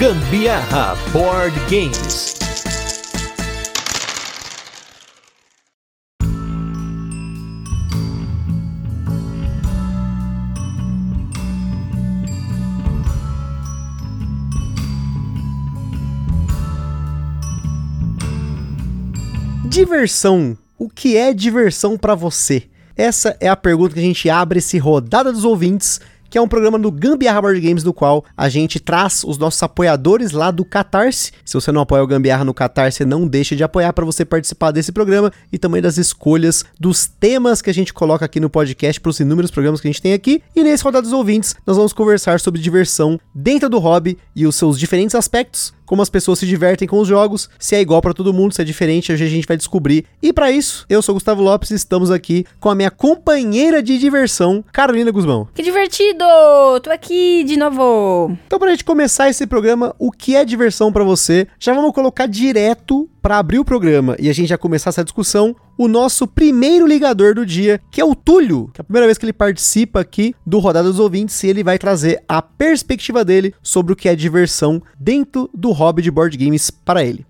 Gambiarra Board Games. Diversão. O que é diversão para você? Essa é a pergunta que a gente abre esse rodada dos ouvintes que é um programa do Gambiarra Board Games, no qual a gente traz os nossos apoiadores lá do Catarse. Se você não apoia o Gambiarra no Catarse, não deixe de apoiar para você participar desse programa e também das escolhas dos temas que a gente coloca aqui no podcast para os inúmeros programas que a gente tem aqui. E nesse Rodada dos Ouvintes, nós vamos conversar sobre diversão dentro do hobby e os seus diferentes aspectos como as pessoas se divertem com os jogos, se é igual para todo mundo, se é diferente, hoje a gente vai descobrir. E para isso, eu sou Gustavo Lopes e estamos aqui com a minha companheira de diversão, Carolina Guzmão. Que divertido! Tô aqui de novo. Então, pra gente começar esse programa, o que é diversão para você? Já vamos colocar direto para abrir o programa e a gente já começar essa discussão, o nosso primeiro ligador do dia, que é o Túlio, que é a primeira vez que ele participa aqui do Rodada dos Ouvintes e ele vai trazer a perspectiva dele sobre o que é diversão dentro do hobby de board games para ele.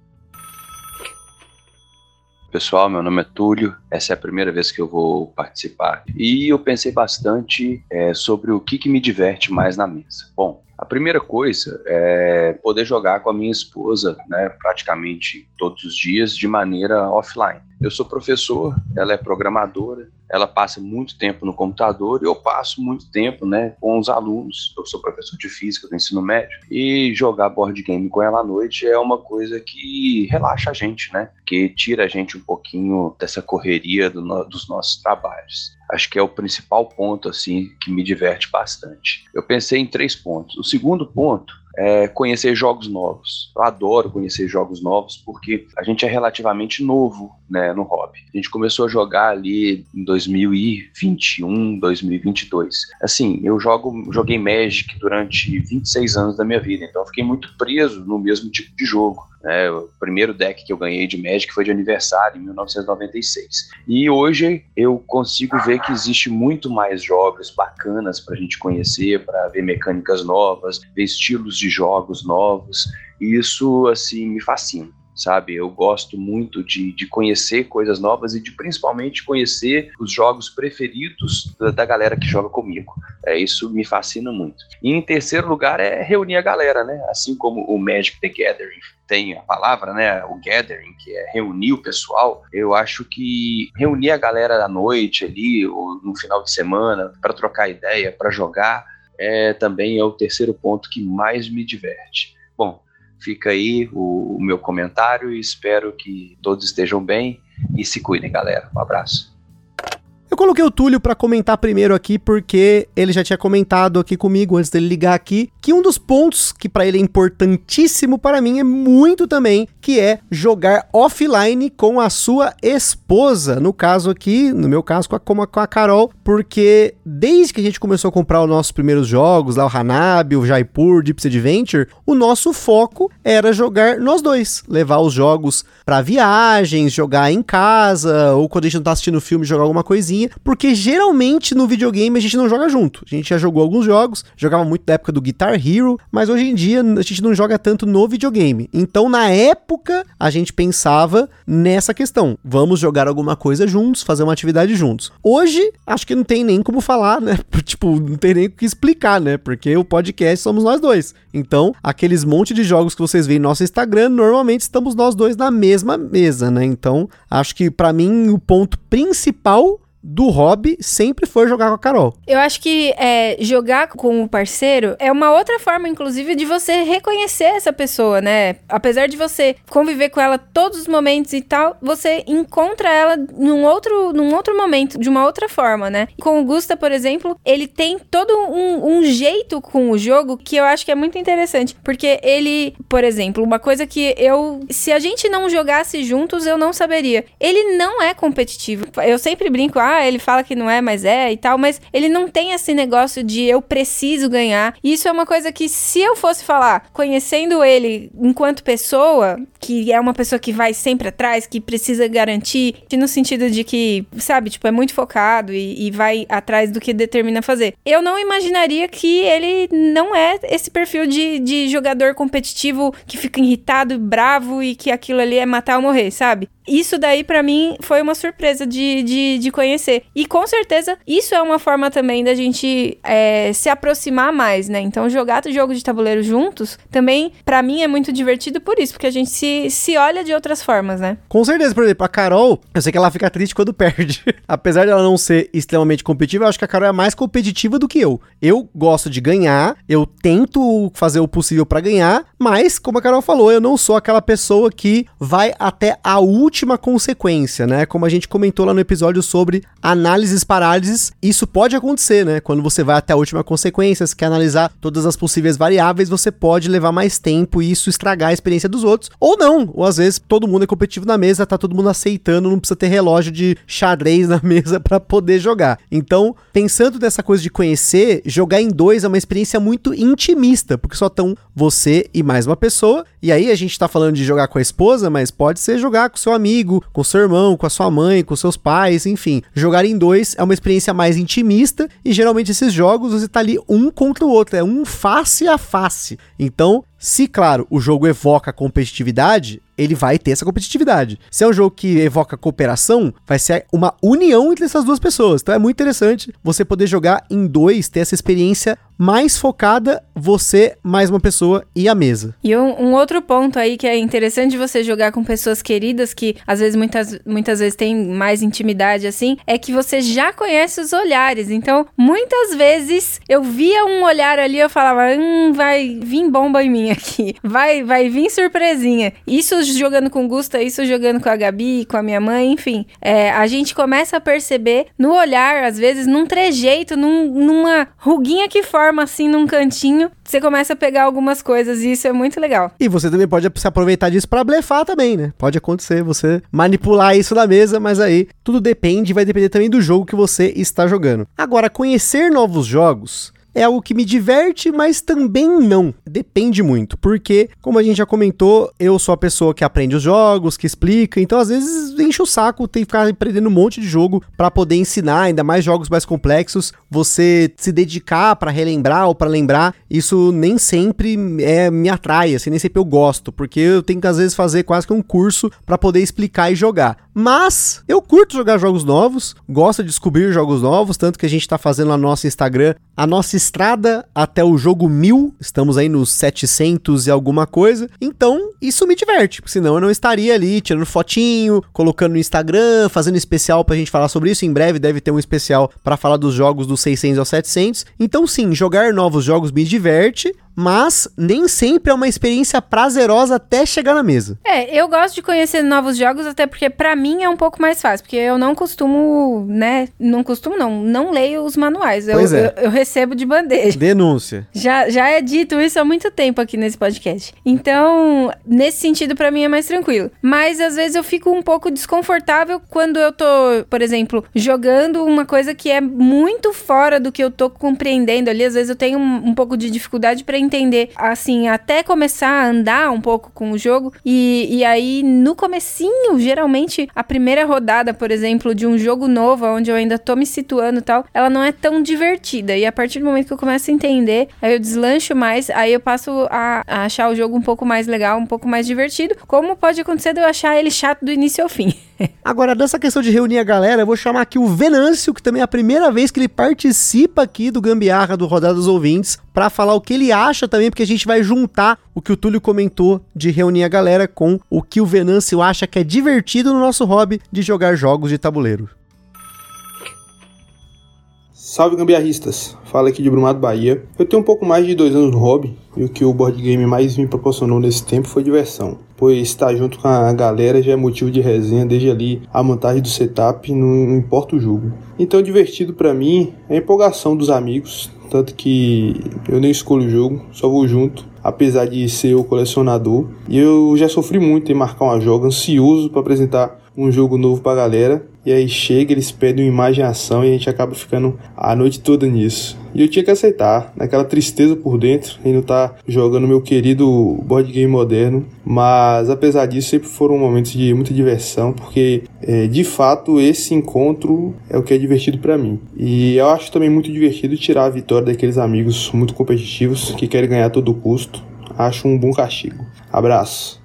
Pessoal, meu nome é Túlio, essa é a primeira vez que eu vou participar e eu pensei bastante é, sobre o que, que me diverte mais na mesa. Bom, a primeira coisa é poder jogar com a minha esposa, né, praticamente todos os dias de maneira offline. Eu sou professor, ela é programadora, ela passa muito tempo no computador e eu passo muito tempo, né, com os alunos. Eu sou professor de física do ensino médio e jogar board game com ela à noite é uma coisa que relaxa a gente, né, que tira a gente um pouquinho dessa correria do no, dos nossos trabalhos acho que é o principal ponto assim que me diverte bastante. Eu pensei em três pontos. O segundo ponto é conhecer jogos novos. Eu adoro conhecer jogos novos porque a gente é relativamente novo né, no hobby. A gente começou a jogar ali em 2021, 2022. Assim, eu jogo, joguei Magic durante 26 anos da minha vida, então eu fiquei muito preso no mesmo tipo de jogo. É, o primeiro deck que eu ganhei de Magic foi de aniversário, em 1996. E hoje eu consigo ver que existe muito mais jogos bacanas para a gente conhecer, para ver mecânicas novas, ver estilos de jogos novos. E isso, assim, me fascina sabe? Eu gosto muito de, de conhecer coisas novas e de principalmente conhecer os jogos preferidos da, da, galera que joga comigo. É, isso me fascina muito. E em terceiro lugar é reunir a galera, né? Assim como o Magic the Gathering tem a palavra, né? O gathering, que é reunir o pessoal. Eu acho que reunir a galera à noite ali, ou no final de semana, para trocar ideia, para jogar, é também é o terceiro ponto que mais me diverte. Bom, Fica aí o, o meu comentário e espero que todos estejam bem e se cuidem, galera. Um abraço. Coloquei o Túlio para comentar primeiro aqui porque ele já tinha comentado aqui comigo antes dele ligar aqui que um dos pontos que para ele é importantíssimo para mim é muito também que é jogar offline com a sua esposa. No caso aqui, no meu caso com a, com a Carol, porque desde que a gente começou a comprar os nossos primeiros jogos, lá o Hanabi, o Jaipur, Deep Adventure, o nosso foco era jogar nós dois, levar os jogos para viagens, jogar em casa ou quando a gente não tá assistindo filme jogar alguma coisinha porque geralmente no videogame a gente não joga junto. A gente já jogou alguns jogos, jogava muito da época do Guitar Hero, mas hoje em dia a gente não joga tanto no videogame. Então, na época, a gente pensava nessa questão: vamos jogar alguma coisa juntos, fazer uma atividade juntos. Hoje, acho que não tem nem como falar, né? Tipo, não tem nem o que explicar, né? Porque o podcast somos nós dois. Então, aqueles monte de jogos que vocês veem no nosso Instagram, normalmente estamos nós dois na mesma mesa, né? Então, acho que para mim o ponto principal do hobby sempre foi jogar com a Carol. Eu acho que é, jogar com o parceiro é uma outra forma, inclusive, de você reconhecer essa pessoa, né? Apesar de você conviver com ela todos os momentos e tal, você encontra ela num outro, num outro momento, de uma outra forma, né? Com o Gusta, por exemplo, ele tem todo um, um jeito com o jogo que eu acho que é muito interessante. Porque ele, por exemplo, uma coisa que eu. Se a gente não jogasse juntos, eu não saberia. Ele não é competitivo. Eu sempre brinco, ah, ah, ele fala que não é, mas é e tal, mas ele não tem esse negócio de eu preciso ganhar. Isso é uma coisa que se eu fosse falar, conhecendo ele enquanto pessoa, que é uma pessoa que vai sempre atrás, que precisa garantir, no sentido de que, sabe, tipo, é muito focado e, e vai atrás do que determina fazer. Eu não imaginaria que ele não é esse perfil de, de jogador competitivo que fica irritado, bravo e que aquilo ali é matar ou morrer, sabe? Isso daí, para mim, foi uma surpresa de, de, de, conhecer. E com certeza, isso é uma forma também da gente é, se aproximar mais, né? Então, jogar jogo de tabuleiro juntos também, para mim, é muito divertido por isso, porque a gente se, se olha de outras formas, né? Com certeza, por exemplo, a Carol, eu sei que ela fica triste quando perde. Apesar dela não ser extremamente competitiva, eu acho que a Carol é mais competitiva do que eu. Eu gosto de ganhar, eu tento fazer o possível para ganhar, mas, como a Carol falou, eu não sou aquela pessoa que vai até a última consequência, né? Como a gente comentou lá no episódio sobre análises parálises, isso pode acontecer, né? Quando você vai até a última consequência, você quer analisar todas as possíveis variáveis, você pode levar mais tempo e isso estragar a experiência dos outros. Ou não, ou às vezes todo mundo é competitivo na mesa, tá todo mundo aceitando, não precisa ter relógio de xadrez na mesa para poder jogar. Então, pensando nessa coisa de conhecer, jogar em dois é uma experiência muito intimista, porque só estão você e mais uma pessoa. E aí a gente tá falando de jogar com a esposa, mas pode ser jogar com seu amigo, com seu irmão, com a sua mãe, com seus pais, enfim. Jogar em dois é uma experiência mais intimista e geralmente esses jogos você tá ali um contra o outro, é um face a face. Então, se, claro, o jogo evoca competitividade, ele vai ter essa competitividade. Se é um jogo que evoca cooperação, vai ser uma união entre essas duas pessoas. Então é muito interessante você poder jogar em dois, ter essa experiência mais focada, você, mais uma pessoa e a mesa. E um, um, outro ponto aí que é interessante você jogar com pessoas queridas, que às vezes muitas, muitas vezes tem mais intimidade assim, é que você já conhece os olhares. Então, muitas vezes eu via um olhar ali, eu falava, hum, vai vir bomba em mim aqui. Vai, vai vir surpresinha. Isso jogando com Gusta, isso jogando com a Gabi, com a minha mãe, enfim. É, a gente começa a perceber no olhar, às vezes, num trejeito, num, numa ruguinha que forma assim num cantinho, você começa a pegar algumas coisas e isso é muito legal. E você também pode se aproveitar disso para blefar também, né? Pode acontecer você manipular isso na mesa, mas aí tudo depende, vai depender também do jogo que você está jogando. Agora, conhecer novos jogos é algo que me diverte, mas também não. Depende muito, porque, como a gente já comentou, eu sou a pessoa que aprende os jogos, que explica, então às vezes enche o saco, tem que ficar aprendendo um monte de jogo para poder ensinar, ainda mais jogos mais complexos. Você se dedicar para relembrar ou para lembrar, isso nem sempre é, me atrai, assim, nem sempre eu gosto, porque eu tenho que às vezes fazer quase que um curso para poder explicar e jogar. Mas eu curto jogar jogos novos, gosto de descobrir jogos novos, tanto que a gente tá fazendo no nosso Instagram a nossa estrada até o jogo 1000, estamos aí nos 700 e alguma coisa. Então, isso me diverte, porque senão eu não estaria ali tirando fotinho, colocando no Instagram, fazendo especial pra gente falar sobre isso. Em breve deve ter um especial para falar dos jogos dos 600 aos 700. Então, sim, jogar novos jogos me diverte, mas nem sempre é uma experiência prazerosa até chegar na mesa. É, eu gosto de conhecer novos jogos, até porque para mim é um pouco mais fácil, porque eu não costumo, né, não costumo não, não leio os manuais, eu, é. eu, eu, recebo de bandeja. Denúncia. Já, já é dito isso há muito tempo aqui nesse podcast. Então, nesse sentido, para mim é mais tranquilo. Mas às vezes eu fico um pouco desconfortável quando eu tô, por exemplo, jogando uma coisa que é muito fora do que eu tô compreendendo ali, às vezes eu tenho um, um pouco de dificuldade para entender, assim, até começar a andar um pouco com o jogo. E, e aí, no comecinho, geralmente, a primeira rodada, por exemplo, de um jogo novo, onde eu ainda tô me situando e tal, ela não é tão divertida. E a partir do momento que eu começo a entender, aí eu deslancho mais, aí eu passo a, a achar o jogo um pouco mais legal, um pouco mais divertido. Como pode acontecer de eu achar ele chato do início ao fim. Agora, dessa questão de reunir a galera, eu vou chamar aqui o Venâncio, que também é a primeira vez que ele participa aqui do Gambiarra do Rodada dos Ouvintes, para falar o que ele acha também, porque a gente vai juntar o que o Túlio comentou de reunir a galera com o que o Venâncio acha que é divertido no nosso hobby de jogar jogos de tabuleiro. Salve gambiarristas, fala aqui de Brumado, Bahia. Eu tenho um pouco mais de dois anos no hobby e o que o board game mais me proporcionou nesse tempo foi diversão, pois estar junto com a galera já é motivo de resenha desde ali a montagem do setup, não importa o jogo. Então divertido para mim é a empolgação dos amigos, tanto que eu nem escolho o jogo, só vou junto, apesar de ser o colecionador. E eu já sofri muito em marcar uma joga, ansioso para apresentar um jogo novo pra galera. E aí chega, eles pedem uma imagem ação e a gente acaba ficando a noite toda nisso. E eu tinha que aceitar, naquela tristeza por dentro, e não tá jogando meu querido board game moderno. Mas apesar disso, sempre foram momentos de muita diversão, porque é, de fato esse encontro é o que é divertido para mim. E eu acho também muito divertido tirar a vitória daqueles amigos muito competitivos que querem ganhar a todo custo. Acho um bom castigo. Abraço.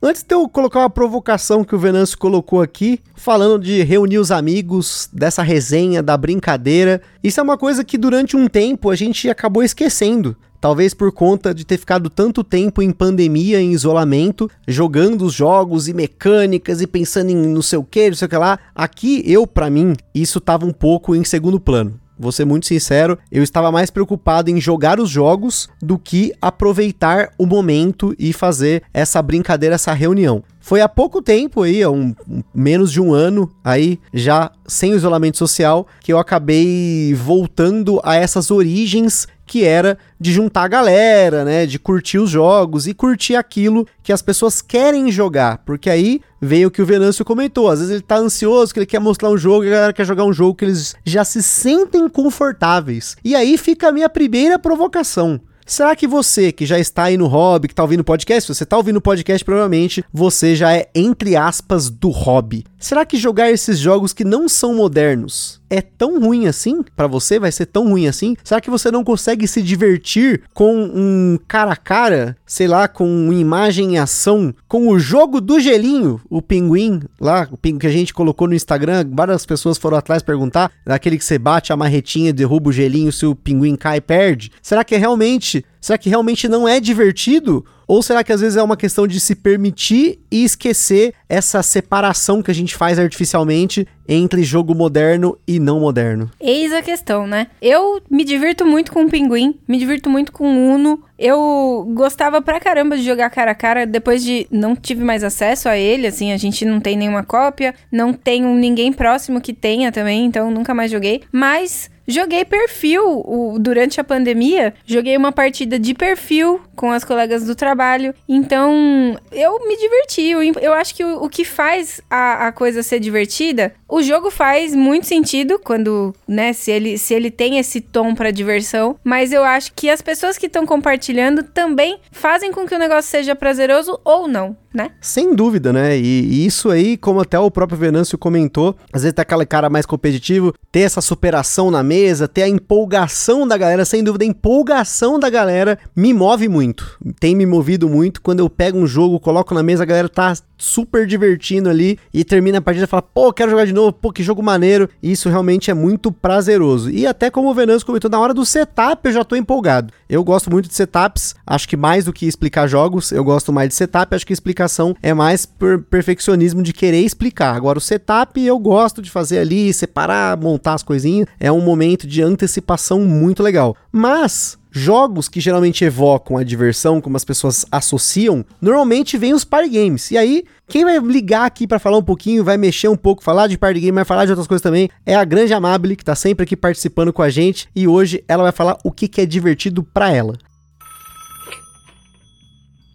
Antes de eu colocar uma provocação que o Venâncio colocou aqui, falando de reunir os amigos, dessa resenha, da brincadeira, isso é uma coisa que durante um tempo a gente acabou esquecendo. Talvez por conta de ter ficado tanto tempo em pandemia, em isolamento, jogando os jogos e mecânicas e pensando em não sei o que, não sei o que lá. Aqui, eu, para mim, isso tava um pouco em segundo plano vou ser muito sincero, eu estava mais preocupado em jogar os jogos do que aproveitar o momento e fazer essa brincadeira, essa reunião. Foi há pouco tempo aí, um, um, menos de um ano aí, já sem isolamento social, que eu acabei voltando a essas origens que era de juntar a galera, né, de curtir os jogos e curtir aquilo que as pessoas querem jogar, porque aí veio o que o Venâncio comentou, às vezes ele tá ansioso, que ele quer mostrar um jogo e a galera quer jogar um jogo que eles já se sentem confortáveis. E aí fica a minha primeira provocação. Será que você que já está aí no hobby, que está ouvindo podcast, você está ouvindo o podcast, provavelmente você já é, entre aspas, do hobby. Será que jogar esses jogos que não são modernos é tão ruim assim? Para você vai ser tão ruim assim? Será que você não consegue se divertir com um cara a cara, sei lá, com imagem em ação, com o jogo do gelinho, o pinguim lá, o pinguim que a gente colocou no Instagram, várias pessoas foram atrás perguntar, daquele que você bate a marretinha, derruba o gelinho, se o pinguim cai, perde. Será que é realmente, será que realmente não é divertido? Ou será que às vezes é uma questão de se permitir e esquecer essa separação que a gente faz artificialmente entre jogo moderno e não moderno? Eis a questão, né? Eu me divirto muito com o Pinguim, me divirto muito com o Uno. Eu gostava pra caramba de jogar cara a cara, depois de não tive mais acesso a ele, assim, a gente não tem nenhuma cópia, não tenho ninguém próximo que tenha também, então nunca mais joguei. Mas Joguei perfil o, durante a pandemia. Joguei uma partida de perfil com as colegas do trabalho. Então, eu me diverti. Eu, eu acho que o, o que faz a, a, coisa ser divertida, o jogo faz muito sentido quando, né, se ele, se ele tem esse tom para diversão. Mas eu acho que as pessoas que estão compartilhando também fazem com que o negócio seja prazeroso ou não né? Sem dúvida, né? E, e, isso aí, como até o próprio Venâncio comentou, às vezes tá aquele cara mais competitivo, ter essa superação na mesa, ter a empolgação da galera, sem dúvida, a empolgação da galera me move muito. Tem me movido muito quando eu pego um jogo, coloco na mesa, a galera tá super divertindo ali e termina a partida e fala, pô, quero jogar de novo, pô, que jogo maneiro. E isso realmente é muito prazeroso. E até como o Venâncio comentou, na hora do setup eu já tô empolgado. Eu gosto muito de setups, acho que mais do que explicar jogos, eu gosto mais de setup, acho que explicação é mais por perfeccionismo de querer explicar. Agora o setup eu gosto de fazer ali, separar, montar as coisinhas, é um momento de antecipação muito legal. Mas jogos que geralmente evocam a diversão, como as pessoas associam, normalmente vem os party games. E aí, quem vai ligar aqui para falar um pouquinho, vai mexer um pouco, falar de party game, vai falar de outras coisas também, é a Grande Amabile, que tá sempre aqui participando com a gente, e hoje ela vai falar o que, que é divertido para ela.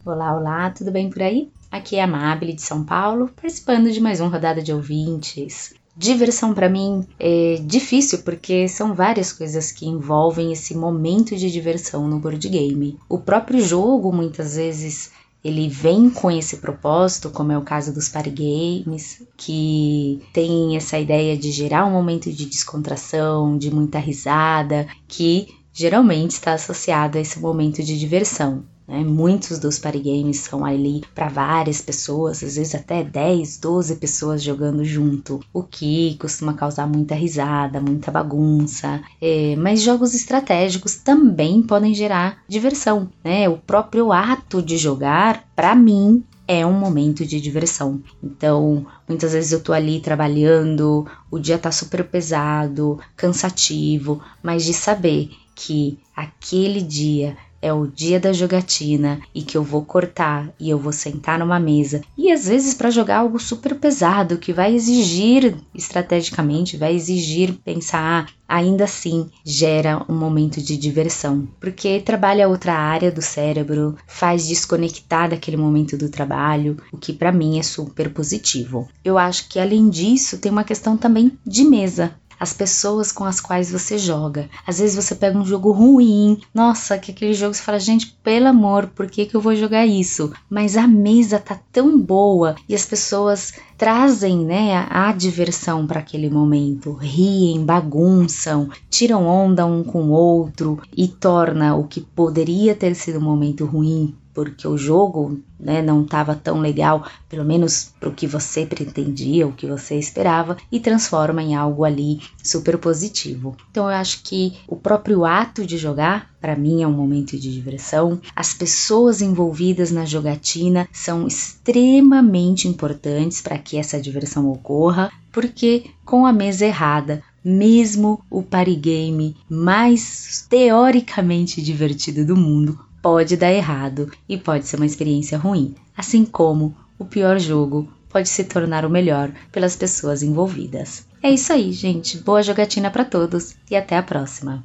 Olá, olá, tudo bem por aí? Aqui é a Amabile de São Paulo, participando de mais uma rodada de ouvintes. Diversão para mim é difícil porque são várias coisas que envolvem esse momento de diversão no board game. O próprio jogo muitas vezes ele vem com esse propósito, como é o caso dos party games, que tem essa ideia de gerar um momento de descontração, de muita risada, que geralmente está associado a esse momento de diversão. Né? Muitos dos party games são ali para várias pessoas, às vezes até 10, 12 pessoas jogando junto, o que costuma causar muita risada, muita bagunça. É, mas jogos estratégicos também podem gerar diversão. Né? O próprio ato de jogar, para mim, é um momento de diversão. Então, muitas vezes eu tô ali trabalhando, o dia tá super pesado, cansativo, mas de saber que aquele dia é o dia da jogatina e que eu vou cortar e eu vou sentar numa mesa. E às vezes para jogar algo super pesado que vai exigir estrategicamente, vai exigir pensar, ainda assim gera um momento de diversão, porque trabalha outra área do cérebro, faz desconectar daquele momento do trabalho, o que para mim é super positivo. Eu acho que além disso tem uma questão também de mesa as pessoas com as quais você joga. Às vezes você pega um jogo ruim, nossa, que aquele jogo você fala, gente, pelo amor, por que, que eu vou jogar isso? Mas a mesa tá tão boa e as pessoas trazem né, a, a diversão para aquele momento, riem, bagunçam, tiram onda um com o outro e torna o que poderia ter sido um momento ruim porque o jogo né, não estava tão legal, pelo menos para o que você pretendia, o que você esperava, e transforma em algo ali super positivo. Então eu acho que o próprio ato de jogar, para mim, é um momento de diversão. As pessoas envolvidas na jogatina são extremamente importantes para que essa diversão ocorra, porque com a mesa errada, mesmo o party game mais teoricamente divertido do mundo pode dar errado e pode ser uma experiência ruim, assim como o pior jogo pode se tornar o melhor pelas pessoas envolvidas. É isso aí, gente. Boa jogatina para todos e até a próxima.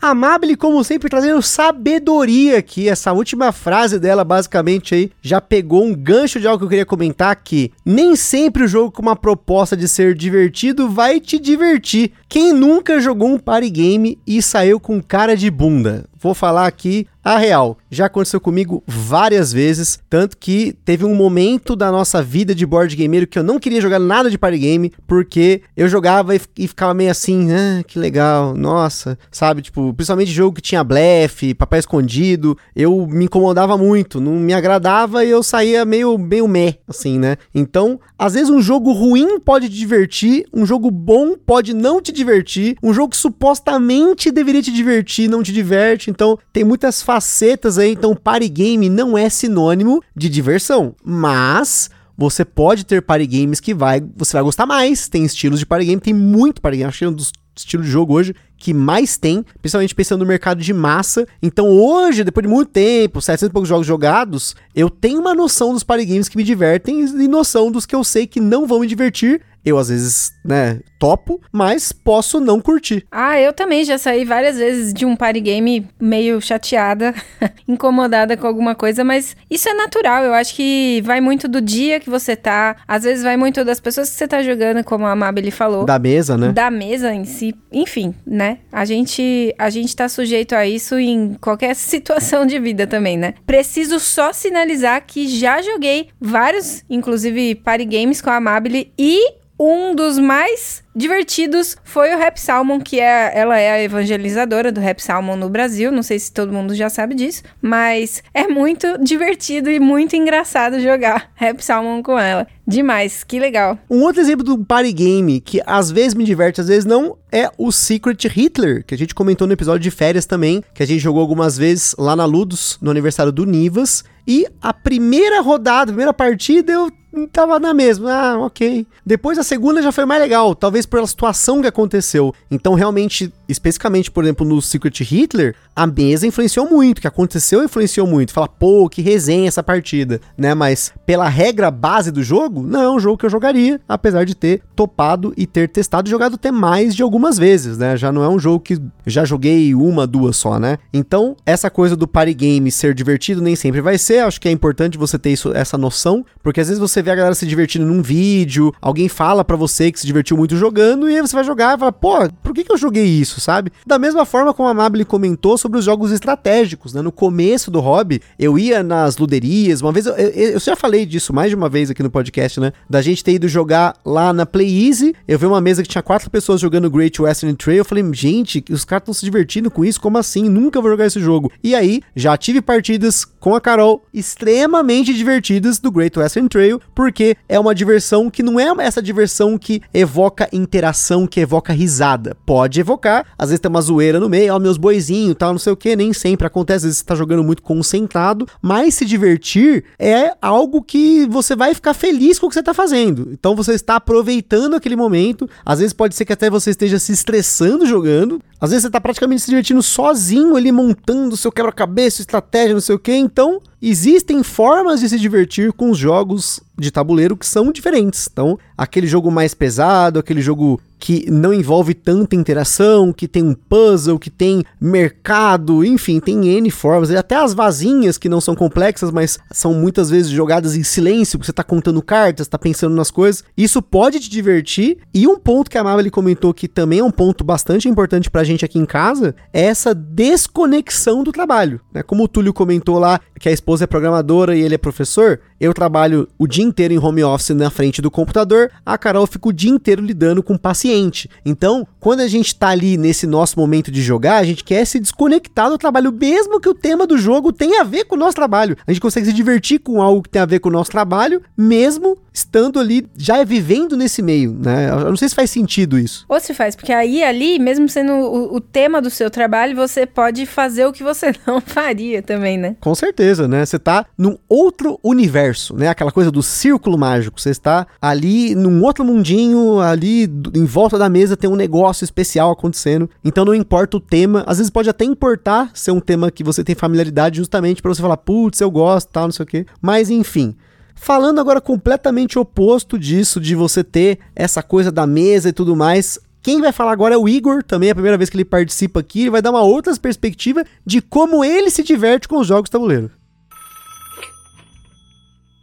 Amable, como sempre, trazendo sabedoria aqui. Essa última frase dela, basicamente, aí, já pegou um gancho de algo que eu queria comentar que nem sempre o jogo com uma proposta de ser divertido vai te divertir. Quem nunca jogou um party game e saiu com cara de bunda? Vou falar aqui a real, já aconteceu comigo várias vezes, tanto que teve um momento da nossa vida de board gameiro que eu não queria jogar nada de party game, porque eu jogava e, e ficava meio assim, ah, que legal, nossa, sabe? Tipo, principalmente jogo que tinha blefe, papai escondido, eu me incomodava muito, não me agradava e eu saía meio, meio meh, assim, né? Então, às vezes um jogo ruim pode te divertir, um jogo bom pode não te divertir, um jogo que supostamente deveria te divertir não te diverte, então tem muitas facetas aí, então party game não é sinônimo de diversão, mas você pode ter party games que vai, você vai gostar mais. Tem estilos de party game, tem muito party game. Acho que é um dos estilos de jogo hoje que mais tem, principalmente pensando no mercado de massa. Então hoje, depois de muito tempo, 700 e poucos jogos jogados, eu tenho uma noção dos party games que me divertem e noção dos que eu sei que não vão me divertir eu às vezes, né, topo, mas posso não curtir. Ah, eu também já saí várias vezes de um party game meio chateada, incomodada com alguma coisa, mas isso é natural. Eu acho que vai muito do dia que você tá, às vezes vai muito das pessoas que você tá jogando, como a Mabel falou. Da mesa, né? Da mesa em si. Enfim, né? A gente, a gente tá sujeito a isso em qualquer situação de vida também, né? Preciso só sinalizar que já joguei vários, inclusive party games com a Mabel e um dos mais divertidos foi o Rap Salmon, que é, ela é a evangelizadora do Rap Salmon no Brasil. Não sei se todo mundo já sabe disso, mas é muito divertido e muito engraçado jogar Rap Salmon com ela. Demais, que legal. Um outro exemplo do party game que às vezes me diverte, às vezes não, é o Secret Hitler, que a gente comentou no episódio de férias também, que a gente jogou algumas vezes lá na Ludus, no aniversário do Nivas. E a primeira rodada, a primeira partida, eu tava na mesma. Ah, ok. Depois a segunda já foi mais legal, talvez pela situação que aconteceu. Então, realmente, especificamente, por exemplo, no Secret Hitler, a mesa influenciou muito, o que aconteceu influenciou muito. Fala, pô, que resenha essa partida, né? Mas pela regra base do jogo, não é um jogo que eu jogaria, apesar de ter topado e ter testado e jogado até mais de algumas vezes, né? Já não é um jogo que já joguei uma, duas só, né? Então, essa coisa do party game ser divertido nem sempre vai ser. Acho que é importante você ter isso, essa noção, porque às vezes você vê a galera se divertindo num vídeo, alguém fala para você que se divertiu muito jogando, e aí você vai jogar e fala, pô, por que, que eu joguei isso, sabe? Da mesma forma como a Mabel comentou sobre os jogos estratégicos, né? No começo do hobby, eu ia nas luderias, uma vez, eu, eu, eu, já falei disso mais de uma vez aqui no podcast, né? Da gente ter ido jogar lá na Play Easy, eu vi uma mesa que tinha quatro pessoas jogando Great Western Trail, eu falei, gente, os caras estão se divertindo com isso, como assim? Nunca vou jogar esse jogo. E aí, já tive partidas com a Carol extremamente divertidas do Great Western Trail, porque é uma diversão que não é essa diversão que evoca interação, que evoca risada. Pode evocar, às vezes tem uma zoeira no meio, ó, meus boizinhos, tal, não sei o que, nem sempre acontece, às vezes você tá jogando muito concentrado, mas se divertir é algo que você vai ficar feliz com o que você tá fazendo. Então você está aproveitando aquele momento, às vezes pode ser que até você esteja se estressando jogando, Às vezes você tá praticamente se divertindo sozinho ali, montando seu quebra-cabeça, estratégia, não sei o que. Então, existem formas de se divertir com os jogos de tabuleiro que são diferentes. Então, aquele jogo mais pesado, aquele jogo que não envolve tanta interação, que tem um puzzle, que tem mercado, enfim, tem N formas, até as vazinhas que não são complexas, mas são muitas vezes jogadas em silêncio, você tá contando cartas, tá pensando nas coisas. Isso pode te divertir. E um ponto que a Mabel comentou que também é um ponto bastante importante pra gente aqui em casa, é essa desconexão do trabalho. Né? Como o Túlio comentou lá, que a esposa é programadora e ele é professor, eu trabalho o dia inteiro em home office na frente do computador, a Carol fica o dia inteiro lidando com paciente. Então, quando a gente tá ali nesse nosso momento de jogar, a gente quer se desconectar do trabalho, mesmo que o tema do jogo tenha a ver com o nosso trabalho. A gente consegue se divertir com algo que tem a ver com o nosso trabalho, mesmo estando ali, já vivendo nesse meio, né? Eu não sei se faz sentido isso. Ou se faz, porque aí ali, mesmo sendo o, o tema do seu trabalho, você pode fazer o que você não faria também, né? Com certeza, né? Você tá num outro universo, né? Aquela coisa do círculo mágico. Você está ali num outro mundinho, ali em volta da mesa tem um negócio especial acontecendo. Então não importa o tema, às vezes pode até importar ser um tema que você tem familiaridade justamente para você falar, putz, eu gosto, tal, não sei o quê. Mas enfim, Falando agora completamente oposto disso, de você ter essa coisa da mesa e tudo mais, quem vai falar agora é o Igor, também é a primeira vez que ele participa aqui, ele vai dar uma outra perspectiva de como ele se diverte com os jogos tabuleiro.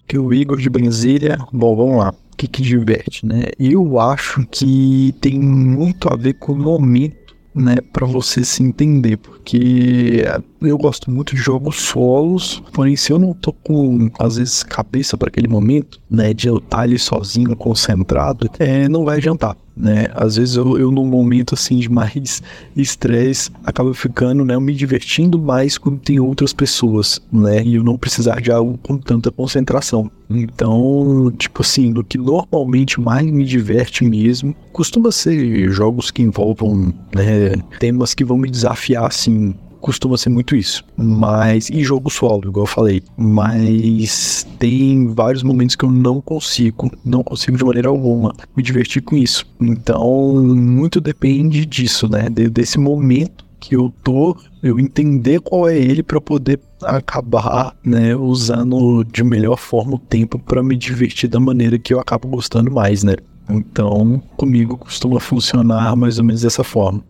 Que o Igor de Brasília, bom, vamos lá. O que, que diverte, né? Eu acho que tem muito a ver com o momento né, para você se entender, porque eu gosto muito de jogos solos, porém se eu não tô com, às vezes, cabeça para aquele momento, né, de eu estar ali sozinho, concentrado, é, não vai adiantar, né, às vezes eu, eu num momento, assim, de mais estresse, acabo ficando, né, me divertindo mais quando tem outras pessoas, né, e eu não precisar de algo com tanta concentração. Então, tipo assim, do que normalmente mais me diverte mesmo, costuma ser jogos que envolvam, né, temas que vão me desafiar, assim, costuma ser muito isso. Mas. E jogo solo, igual eu falei. Mas tem vários momentos que eu não consigo, não consigo de maneira alguma me divertir com isso. Então, muito depende disso, né? De, desse momento que eu tô, eu entender qual é ele para poder acabar, né, usando de melhor forma o tempo para me divertir da maneira que eu acabo gostando mais, né? Então, comigo costuma funcionar mais ou menos dessa forma.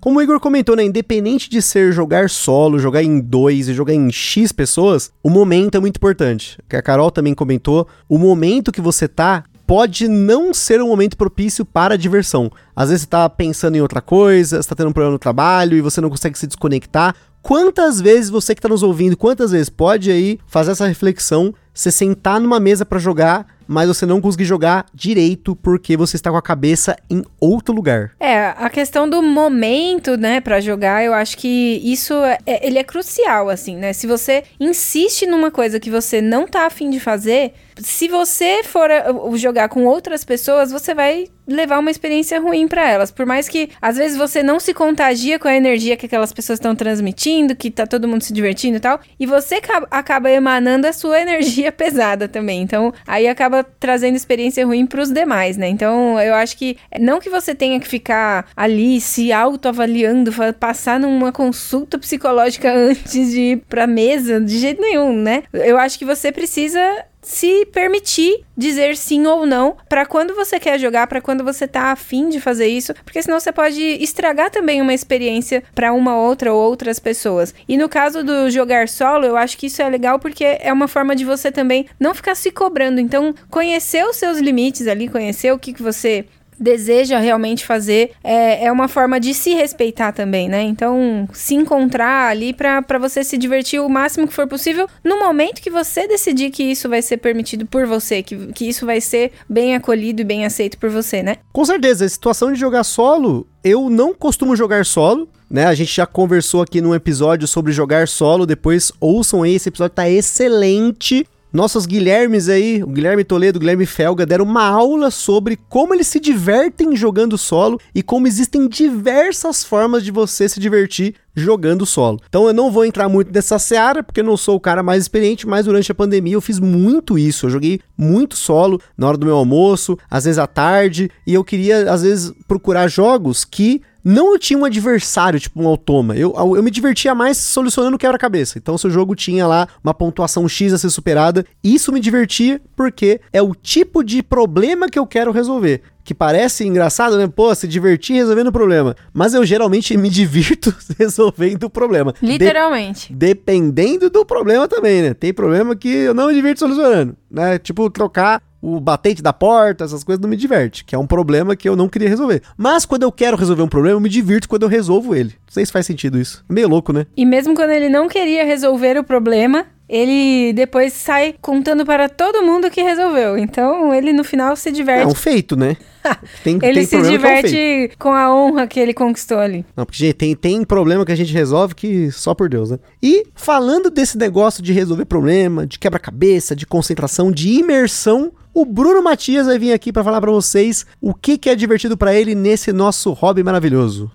Como o Igor comentou, né, independente de ser jogar solo, jogar em dois e jogar em X pessoas, o momento é muito importante. Que a Carol também comentou, o momento que você tá pode não ser um momento propício para a diversão. Às vezes você tá pensando em outra coisa, você tá tendo um problema no trabalho e você não consegue se desconectar. Quantas vezes você que está nos ouvindo, quantas vezes pode aí fazer essa reflexão, você sentar numa mesa para jogar mas você não conseguir jogar direito porque você está com a cabeça em outro lugar. É, a questão do momento, né, para jogar, eu acho que isso é, ele é crucial, assim, né? Se você insiste numa coisa que você não tá afim de fazer, se você for uh, jogar com outras pessoas, você vai levar uma experiência ruim para elas. Por mais que às vezes você não se contagia com a energia que aquelas pessoas estão transmitindo, que tá todo mundo se divertindo e tal, e você acaba emanando a sua energia pesada também. Então, aí acaba trazendo experiência ruim para os demais, né? Então, eu acho que não que você tenha que ficar ali se autoavaliando, passar numa consulta psicológica antes de ir pra mesa, de jeito nenhum, né? Eu acho que você precisa se permitir dizer sim ou não para quando você quer jogar, para quando você tá afim de fazer isso, porque senão você pode estragar também uma experiência para uma outra ou outras pessoas. E no caso do jogar solo, eu acho que isso é legal porque é uma forma de você também não ficar se cobrando. Então, conhecer os seus limites ali, conhecer o que, que você deseja realmente fazer, é, é uma forma de se respeitar também, né? Então, se encontrar ali para você se divertir o máximo que for possível no momento que você decidir que isso vai ser permitido por você, que, que isso vai ser bem acolhido e bem aceito por você, né? Com certeza, a situação de jogar solo, eu não costumo jogar solo, né? A gente já conversou aqui num episódio sobre jogar solo, depois ouçam aí, esse episódio tá excelente. Nossos Guilhermes aí, o Guilherme Toledo, o Guilherme Felga, deram uma aula sobre como eles se divertem jogando solo e como existem diversas formas de você se divertir jogando solo. Então eu não vou entrar muito nessa seara, porque eu não sou o cara mais experiente, mas durante a pandemia eu fiz muito isso. Eu joguei muito solo na hora do meu almoço, às vezes à tarde, e eu queria, às vezes, procurar jogos que não eu tinha um adversário, tipo um automa. Eu, eu me divertia mais solucionando quebra-cabeça. Então, se o jogo tinha lá uma pontuação X a ser superada, isso me divertia porque é o tipo de problema que eu quero resolver que parece engraçado, né? Pô, se divertir resolvendo o problema. Mas eu geralmente me divirto resolvendo o problema. Literalmente. De dependendo do problema também, né? Tem problema que eu não me divirto solucionando, né? Tipo, trocar o batente da porta, essas coisas não me diverte, que é um problema que eu não queria resolver. Mas quando eu quero resolver um problema, eu me divirto quando eu resolvo ele. Não sei se faz sentido isso. Meio louco, né? E mesmo quando ele não queria resolver o problema, ele depois sai contando para todo mundo que resolveu. Então ele no final se diverte. É um feito, né? Tem, ele tem se diverte é um com a honra que ele conquistou ali. Não, porque gente, tem, tem problema que a gente resolve que só por Deus, né? E falando desse negócio de resolver problema, de quebra-cabeça, de concentração, de imersão, o Bruno Matias vai vir aqui para falar para vocês o que, que é divertido para ele nesse nosso hobby maravilhoso.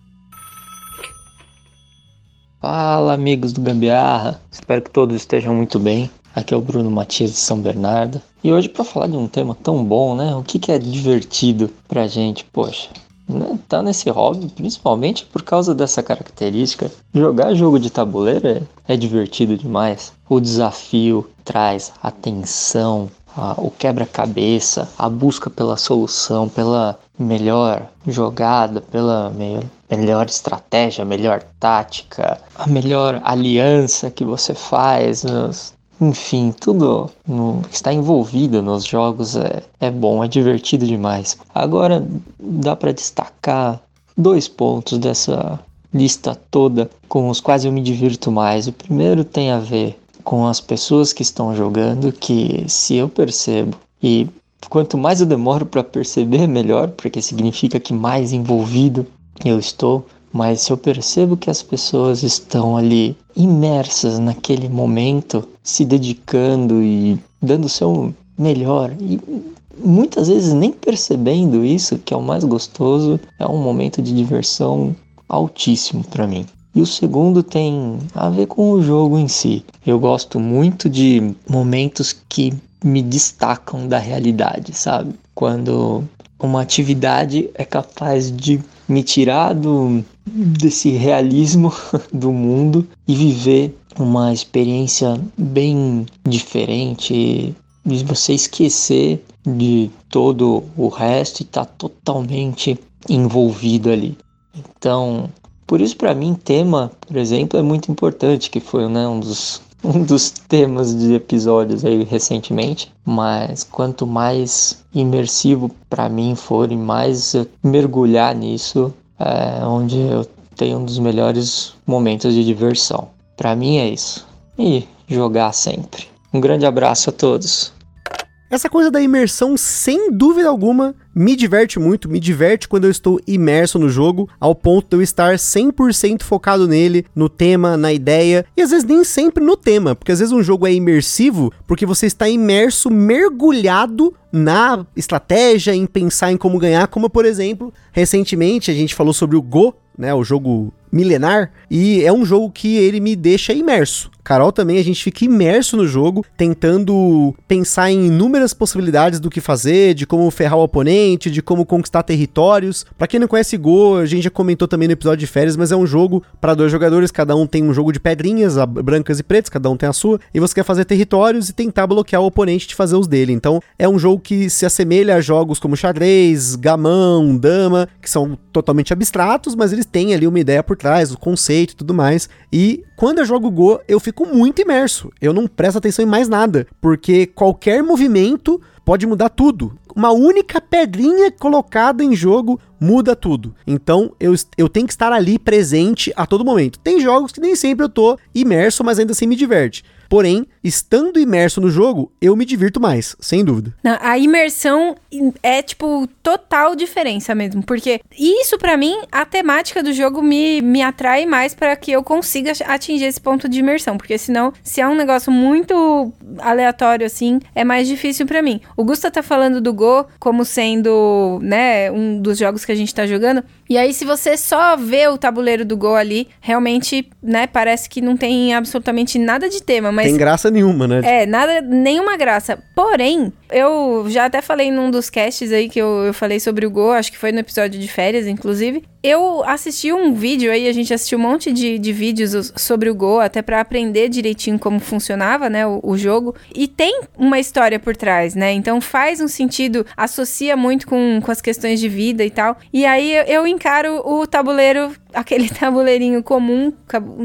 Fala, amigos do Gambiarra. Espero que todos estejam muito bem. Aqui é o Bruno Matias de São Bernardo. E hoje para falar de um tema tão bom, né? O que, que é divertido pra gente? Poxa, né? tá nesse hobby principalmente por causa dessa característica. Jogar jogo de tabuleiro é, é divertido demais. O desafio traz atenção, o quebra-cabeça, a busca pela solução, pela melhor jogada, pela melhor, melhor estratégia, melhor tática, a melhor aliança que você faz. Enfim, tudo no, que está envolvido nos jogos é, é bom, é divertido demais. Agora dá para destacar dois pontos dessa lista toda com os quais eu me divirto mais. O primeiro tem a ver com as pessoas que estão jogando, que se eu percebo e quanto mais eu demoro para perceber, melhor, porque significa que mais envolvido eu estou. Mas se eu percebo que as pessoas estão ali imersas naquele momento, se dedicando e dando o seu melhor e muitas vezes nem percebendo isso, que é o mais gostoso, é um momento de diversão altíssimo para mim. E o segundo tem a ver com o jogo em si. Eu gosto muito de momentos que me destacam da realidade, sabe? Quando uma atividade é capaz de me tirar do, desse realismo do mundo e viver uma experiência bem diferente de você esquecer de todo o resto e estar tá totalmente envolvido ali. Então, por isso para mim tema, por exemplo, é muito importante, que foi né, um dos um dos temas de episódios aí recentemente, mas quanto mais imersivo para mim for e mais mergulhar nisso, é onde eu tenho um dos melhores momentos de diversão. Para mim é isso. E jogar sempre. Um grande abraço a todos. Essa coisa da imersão, sem dúvida alguma, me diverte muito, me diverte quando eu estou imerso no jogo, ao ponto de eu estar 100% focado nele, no tema, na ideia, e às vezes nem sempre no tema, porque às vezes um jogo é imersivo porque você está imerso, mergulhado na estratégia, em pensar em como ganhar, como por exemplo, recentemente a gente falou sobre o Go, né, o jogo milenar, e é um jogo que ele me deixa imerso. Carol também, a gente fica imerso no jogo, tentando pensar em inúmeras possibilidades do que fazer, de como ferrar o oponente, de como conquistar territórios. Para quem não conhece Go, a gente já comentou também no episódio de férias, mas é um jogo para dois jogadores, cada um tem um jogo de pedrinhas, brancas e pretas, cada um tem a sua, e você quer fazer territórios e tentar bloquear o oponente de fazer os dele. Então, é um jogo que se assemelha a jogos como xadrez, gamão, dama, que são totalmente abstratos, mas eles têm ali uma ideia por trás, o conceito e tudo mais. E quando eu jogo Go, eu fico muito imerso. Eu não presto atenção em mais nada, porque qualquer movimento pode mudar tudo. Uma única pedrinha colocada em jogo muda tudo. Então eu, eu tenho que estar ali presente a todo momento. Tem jogos que nem sempre eu tô imerso, mas ainda assim me diverte. Porém, estando imerso no jogo, eu me divirto mais, sem dúvida. Não, a imersão é, tipo, total diferença mesmo. Porque isso, para mim, a temática do jogo me, me atrai mais para que eu consiga atingir esse ponto de imersão. Porque senão, se é um negócio muito aleatório assim, é mais difícil para mim. O Gusta tá falando do Go como sendo, né, um dos jogos que a gente tá jogando. E aí, se você só vê o tabuleiro do Go ali, realmente, né, parece que não tem absolutamente nada de tema, mas... Tem graça nenhuma, né? É, nada, nenhuma graça. Porém, eu já até falei num dos casts aí que eu, eu falei sobre o Go, acho que foi no episódio de férias, inclusive. Eu assisti um vídeo aí, a gente assistiu um monte de, de vídeos sobre o Go, até para aprender direitinho como funcionava, né, o, o, jogo. E tem uma história por trás, né? Então faz um sentido, associa muito com, com as questões de vida e tal. E aí eu, encaro o tabuleiro aquele tabuleirinho comum,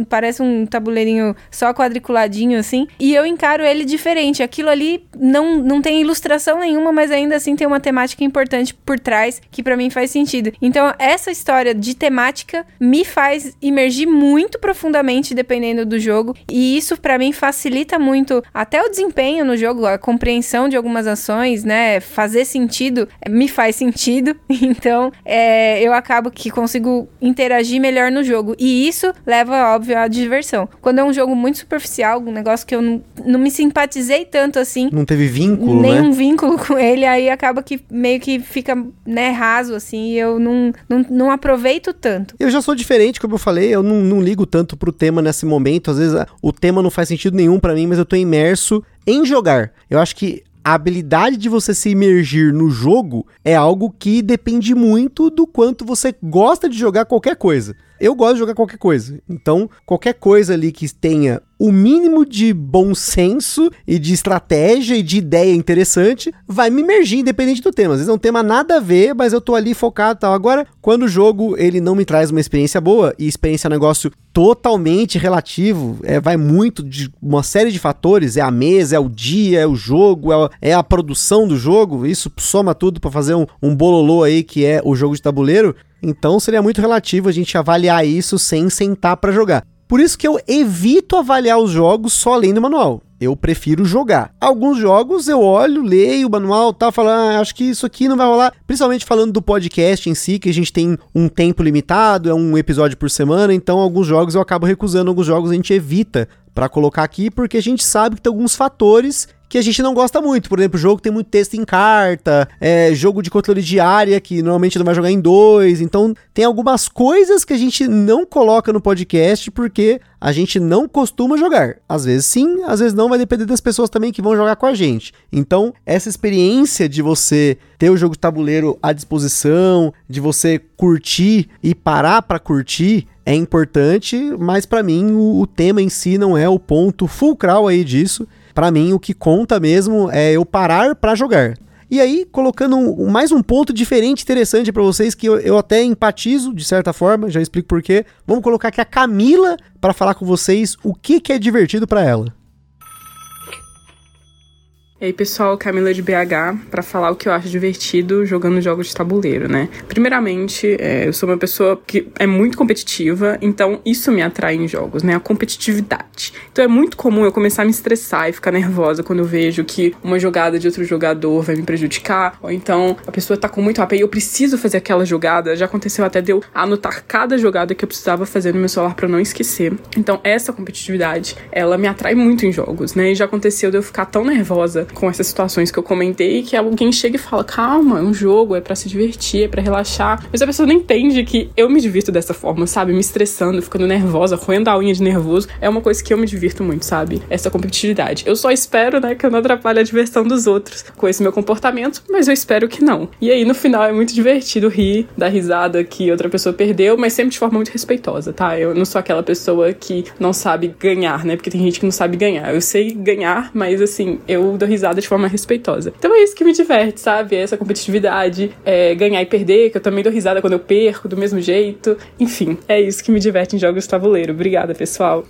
parece um tabuleirinho só quadriculadinho assim, e eu encaro ele diferente. Aquilo ali não, não tem ilustração nenhuma, mas ainda assim tem uma temática importante por trás que para mim faz sentido. Então, essa história de temática me faz imergir muito profundamente dependendo do jogo, e isso para mim facilita muito até o desempenho no jogo, a compreensão de algumas ações, né? Fazer sentido me faz sentido. Então, é, eu acabo que consigo interagir melhor no jogo. E isso leva, óbvio, à diversão. Quando é um jogo muito superficial, um negócio que eu não, não me simpatizei tanto assim. Não teve vínculo, nenhum né? vínculo com ele, aí acaba que meio que fica, né, raso, assim, e eu não, não, não aproveito tanto. Eu já sou diferente, como eu falei, eu não, não ligo tanto pro tema nesse momento. Às vezes o tema não faz sentido nenhum para mim, mas eu tô imerso em jogar. Eu acho que a habilidade de você se imergir no jogo é algo que depende muito do quanto você gosta de jogar qualquer coisa. Eu gosto de jogar qualquer coisa. Então, qualquer coisa ali que tenha o mínimo de bom senso e de estratégia e de ideia interessante vai me imergir independente do tema. Às vezes é um tema nada a ver, mas eu tô ali focado e tal. Agora, quando o jogo ele não me traz uma experiência boa, e experiência é um negócio totalmente relativo, é, vai muito de uma série de fatores, é a mesa, é o dia, é o jogo, é, é a produção do jogo, isso soma tudo para fazer um, um bololô aí que é o jogo de tabuleiro. Então seria muito relativo a gente avaliar isso sem sentar para jogar. Por isso que eu evito avaliar os jogos só lendo o manual. Eu prefiro jogar. Alguns jogos eu olho, leio o manual, tá, falo, ah, acho que isso aqui não vai rolar. Principalmente falando do podcast em si, que a gente tem um tempo limitado, é um episódio por semana, então alguns jogos eu acabo recusando, alguns jogos a gente evita para colocar aqui, porque a gente sabe que tem alguns fatores que a gente não gosta muito. Por exemplo, jogo tem muito texto em carta, é, jogo de controle de área que normalmente não vai jogar em dois. Então, tem algumas coisas que a gente não coloca no podcast porque a gente não costuma jogar. Às vezes sim, às vezes não, vai depender das pessoas também que vão jogar com a gente. Então, essa experiência de você ter o jogo de tabuleiro à disposição, de você curtir e parar para curtir, é importante, mas para mim o, o, tema em si não é o ponto fulcral aí disso. Para mim, o que conta mesmo é eu parar para jogar. E aí, colocando mais um ponto diferente, interessante para vocês, que eu, eu, até empatizo de certa forma, já explico porquê. Vamos colocar aqui a Camila para falar com vocês o que, que é divertido para ela. E aí, pessoal, Camila de BH, para falar o que eu acho divertido jogando jogos de tabuleiro, né? Primeiramente, é, eu sou uma pessoa que é muito competitiva, então isso me atrai em jogos, né? A competitividade. Então é muito comum eu começar a me estressar e ficar nervosa quando eu vejo que uma jogada de outro jogador vai me prejudicar, ou então a pessoa tá com muito AP e eu preciso fazer aquela jogada. Já aconteceu até de eu anotar cada jogada que eu precisava fazer no meu celular para não esquecer. Então essa competitividade, ela me atrai muito em jogos, né? E já aconteceu de eu ficar tão nervosa com essas situações que eu comentei, que alguém chega e fala: calma, é um jogo, é para se divertir, é para relaxar. Mas a pessoa não entende que eu me divirto dessa forma, sabe? Me estressando, ficando nervosa, roendo a unha de nervoso. É uma coisa que eu me divirto muito, sabe? Essa competitividade. Eu só espero, né, que eu não atrapalhe a diversão dos outros com esse meu comportamento, mas eu espero que não. E aí, no final, é muito divertido rir, dar risada que outra pessoa perdeu, mas sempre de forma muito respeitosa, tá? Eu não sou aquela pessoa que não sabe ganhar, né? Porque tem gente que não sabe ganhar. Eu sei ganhar, mas assim, eu dou risada de forma respeitosa. Então é isso que me diverte, sabe? Essa competitividade, é, ganhar e perder, que eu também dou risada quando eu perco, do mesmo jeito. Enfim, é isso que me diverte em jogos de tabuleiro. Obrigada, pessoal.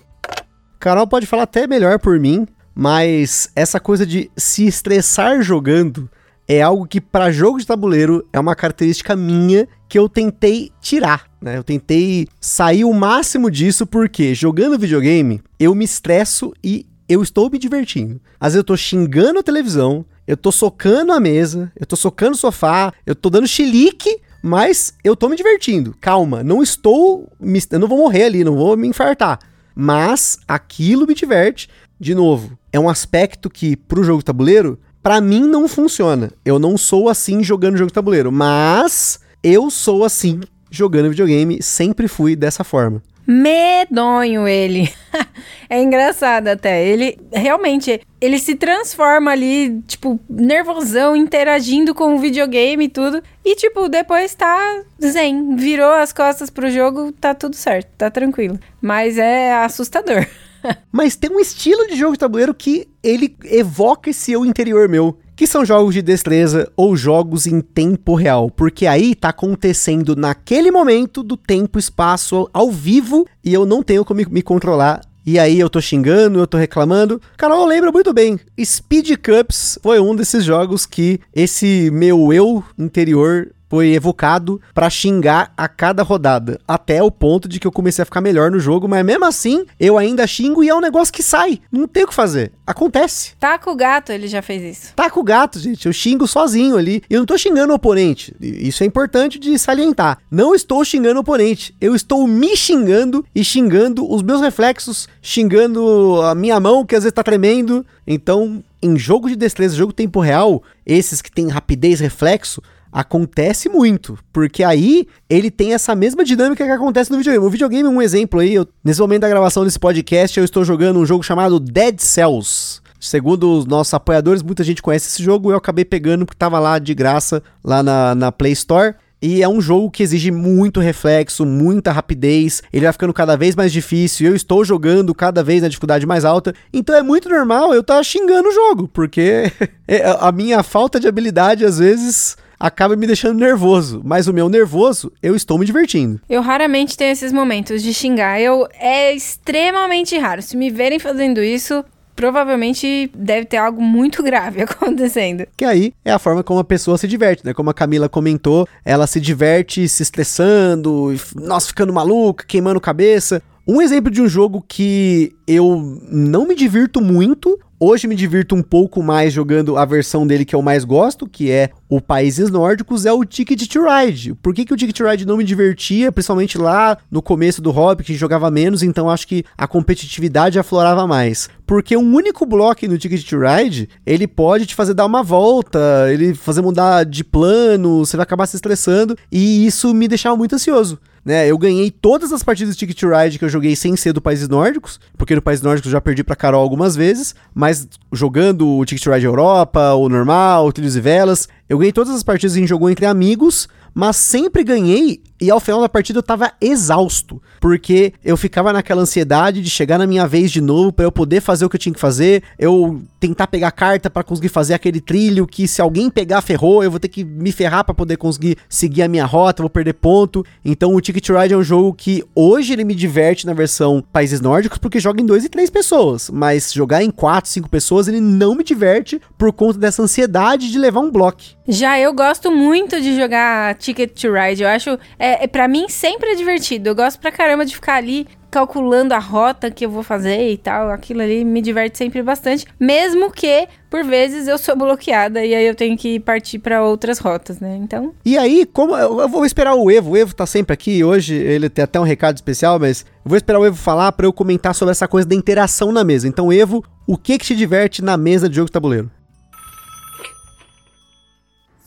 Carol pode falar até melhor por mim, mas essa coisa de se estressar jogando é algo que para jogo de tabuleiro é uma característica minha que eu tentei tirar, né? Eu tentei sair o máximo disso porque jogando videogame eu me estresso e eu estou me divertindo. Às vezes eu tô xingando a televisão, eu tô socando a mesa, eu tô socando o sofá, eu tô dando chilique, mas eu tô me divertindo. Calma, não estou. Me, eu não vou morrer ali, não vou me infartar. Mas aquilo me diverte. De novo, é um aspecto que pro jogo de tabuleiro, para mim não funciona. Eu não sou assim jogando jogo tabuleiro, mas eu sou assim jogando videogame, sempre fui dessa forma. Medonho ele. É engraçado até. Ele realmente ele se transforma ali, tipo, nervosão, interagindo com o videogame e tudo. E, tipo, depois tá zen. Virou as costas pro jogo, tá tudo certo, tá tranquilo. Mas é assustador. Mas tem um estilo de jogo de tabuleiro que ele evoca esse eu interior meu. Que são jogos de destreza ou jogos em tempo real. Porque aí tá acontecendo naquele momento do tempo, espaço, ao vivo, e eu não tenho como me controlar e aí eu tô xingando, eu tô reclamando. Carol lembra muito bem. Speed Cups foi um desses jogos que esse meu eu interior foi evocado para xingar a cada rodada, até o ponto de que eu comecei a ficar melhor no jogo, mas mesmo assim, eu ainda xingo e é um negócio que sai, não tem o que fazer, acontece. Tá com o gato, ele já fez isso. Tá com o gato, gente, eu xingo sozinho ali, eu não tô xingando o oponente, isso é importante de salientar. Não estou xingando o oponente, eu estou me xingando e xingando os meus reflexos, xingando a minha mão que às vezes tá tremendo. Então, em jogo de destreza, jogo tempo real, esses que tem rapidez, reflexo, acontece muito, porque aí ele tem essa mesma dinâmica que acontece no videogame. O videogame é um exemplo aí, eu, nesse momento da gravação desse podcast, eu estou jogando um jogo chamado Dead Cells. Segundo os nossos apoiadores, muita gente conhece esse jogo, eu acabei pegando porque estava lá de graça, lá na, na Play Store. E é um jogo que exige muito reflexo, muita rapidez. Ele vai ficando cada vez mais difícil. Eu estou jogando cada vez na dificuldade mais alta. Então é muito normal eu estar tá xingando o jogo, porque é, a minha falta de habilidade às vezes acaba me deixando nervoso. Mas o meu nervoso, eu estou me divertindo. Eu raramente tenho esses momentos de xingar. Eu é extremamente raro. Se me verem fazendo isso, provavelmente deve ter algo muito grave acontecendo. Que aí é a forma como a pessoa se diverte, né? Como a Camila comentou, ela se diverte se estressando, nossa, ficando maluca, queimando cabeça. Um exemplo de um jogo que eu não me divirto muito, Hoje me divirto um pouco mais jogando a versão dele que eu mais gosto, que é o Países Nórdicos, é o Ticket to Ride. Por que, que o Ticket to Ride não me divertia, principalmente lá no começo do hobby, que jogava menos, então acho que a competitividade aflorava mais. Porque um único bloco no Ticket to Ride, ele pode te fazer dar uma volta, ele fazer mudar de plano, você vai acabar se estressando, e isso me deixava muito ansioso né? Eu ganhei todas as partidas de Ticket Ride que eu joguei sem ser do Países Nórdicos, porque no Países Nórdicos eu já perdi pra Carol algumas vezes, mas jogando o Ticket Ride Europa, o normal, o Trilhos e Velas, eu ganhei todas as partidas em jogo entre amigos, mas sempre ganhei e ao final da partida eu tava exausto, porque eu ficava naquela ansiedade de chegar na minha vez de novo para eu poder fazer o que eu tinha que fazer, eu tentar pegar carta para conseguir fazer aquele trilho que se alguém pegar ferrou, eu vou ter que me ferrar para poder conseguir seguir a minha rota, vou perder ponto. Então o Ticket Ride é um jogo que hoje ele me diverte na versão países nórdicos porque joga em dois e três pessoas, mas jogar em quatro, cinco pessoas ele não me diverte por conta dessa ansiedade de levar um bloco. Já eu gosto muito de jogar Ticket to Ride. Eu acho, é, é para mim sempre é divertido. Eu gosto pra caramba de ficar ali calculando a rota que eu vou fazer e tal. Aquilo ali me diverte sempre bastante, mesmo que por vezes eu sou bloqueada e aí eu tenho que partir para outras rotas, né? Então. E aí, como eu vou esperar o Evo, o Evo tá sempre aqui hoje, ele tem até um recado especial, mas eu vou esperar o Evo falar para eu comentar sobre essa coisa da interação na mesa. Então, Evo, o que que te diverte na mesa de jogo de tabuleiro?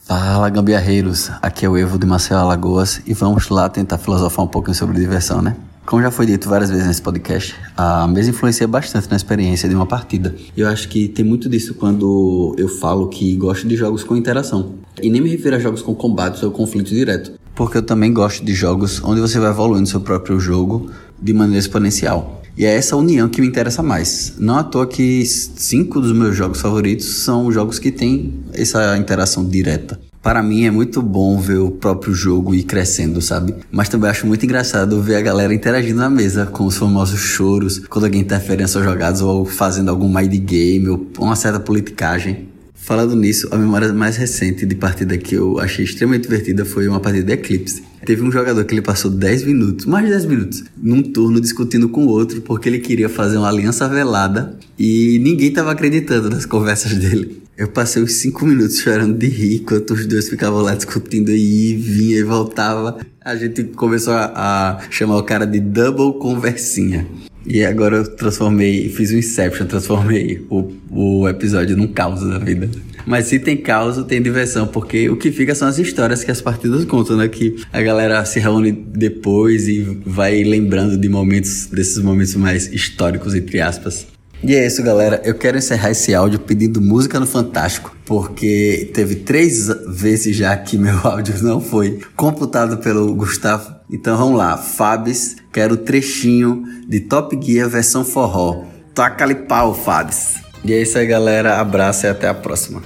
Fala gambiarreiros, aqui é o Evo de Marcel Alagoas e vamos lá tentar filosofar um pouquinho sobre diversão, né? Como já foi dito várias vezes nesse podcast, a mesa influencia bastante na experiência de uma partida. Eu acho que tem muito disso quando eu falo que gosto de jogos com interação. E nem me refiro a jogos com combates ou conflito direto. Porque eu também gosto de jogos onde você vai evoluindo seu próprio jogo de maneira exponencial. E é essa união que me interessa mais. Não à toa que cinco dos meus jogos favoritos são jogos que têm essa interação direta. Para mim é muito bom ver o próprio jogo ir crescendo, sabe? Mas também acho muito engraçado ver a galera interagindo na mesa com os famosos choros, quando alguém interfere nas suas jogadas ou fazendo algum mind game ou uma certa politicagem. Falando nisso, a memória mais recente de partida que eu achei extremamente divertida foi uma partida de Eclipse. Teve um jogador que ele passou 10 minutos, mais de 10 minutos, num turno discutindo com o outro porque ele queria fazer uma aliança velada e ninguém estava acreditando nas conversas dele. Eu passei uns 5 minutos chorando de rir enquanto os dois ficavam lá discutindo e vinha e voltava. A gente começou a, a chamar o cara de double conversinha. E agora eu transformei, fiz o Inception, transformei o, o episódio num caos da vida. Mas se tem caos, tem diversão, porque o que fica são as histórias que as partidas contam, né? Que a galera se reúne depois e vai lembrando de momentos, desses momentos mais históricos, entre aspas. E é isso, galera. Eu quero encerrar esse áudio pedindo música no Fantástico, porque teve três vezes já que meu áudio não foi computado pelo Gustavo. Então vamos lá, Fabs, quero o trechinho de Top Gear versão forró. Toca-lhe pau, Fabs. E é isso aí, galera. Abraço e até a próxima.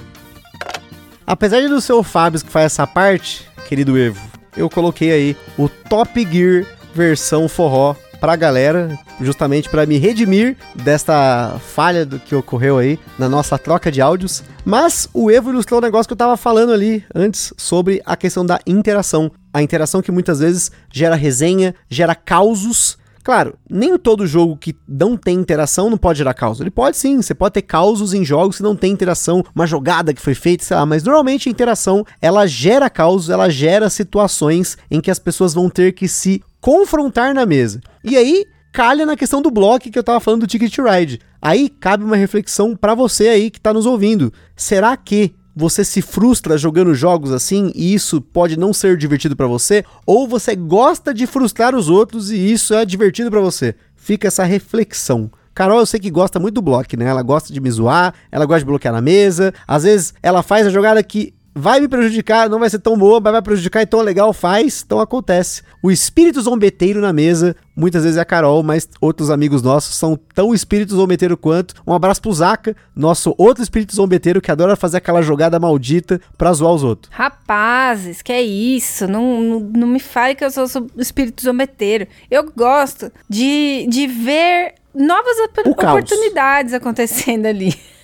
Apesar de do seu Fábio que faz essa parte, querido Evo, eu coloquei aí o Top Gear versão forró pra galera, justamente para me redimir desta falha do que ocorreu aí na nossa troca de áudios. Mas o Evo ilustrou um negócio que eu tava falando ali antes sobre a questão da interação. A interação que muitas vezes gera resenha, gera causos Claro, nem todo jogo que não tem interação não pode gerar caos. Ele pode sim, você pode ter causos em jogos que não tem interação, uma jogada que foi feita, sei lá, mas normalmente a interação, ela gera causos, ela gera situações em que as pessoas vão ter que se confrontar na mesa. E aí, calha na questão do bloco que eu tava falando do Ticket Ride. Aí cabe uma reflexão para você aí que tá nos ouvindo. Será que você se frustra jogando jogos assim e isso pode não ser divertido para você, ou você gosta de frustrar os outros e isso é divertido para você. Fica essa reflexão. Carol, eu sei que gosta muito do bloco, né? Ela gosta de me zoar, ela gosta de bloquear na mesa. Às vezes ela faz a jogada que vai me prejudicar, não vai ser tão boa, mas vai prejudicar e tão legal faz, então acontece. O espírito zombeteiro na mesa, muitas vezes é a Carol, mas outros amigos nossos são tão espírito zombeteiro quanto. Um abraço pro Zaka, nosso outro espírito zombeteiro que adora fazer aquela jogada maldita pra zoar os outros. Rapazes, que é isso? Não, não, não me fale que eu sou, sou espírito zombeteiro. Eu gosto de, de ver novas op oportunidades acontecendo ali.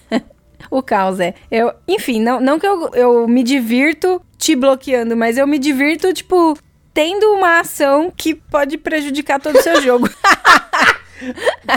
o caos é. Eu, enfim, não, não que eu, eu me divirto te bloqueando, mas eu me divirto, tipo, tendo uma ação que pode prejudicar todo o seu jogo.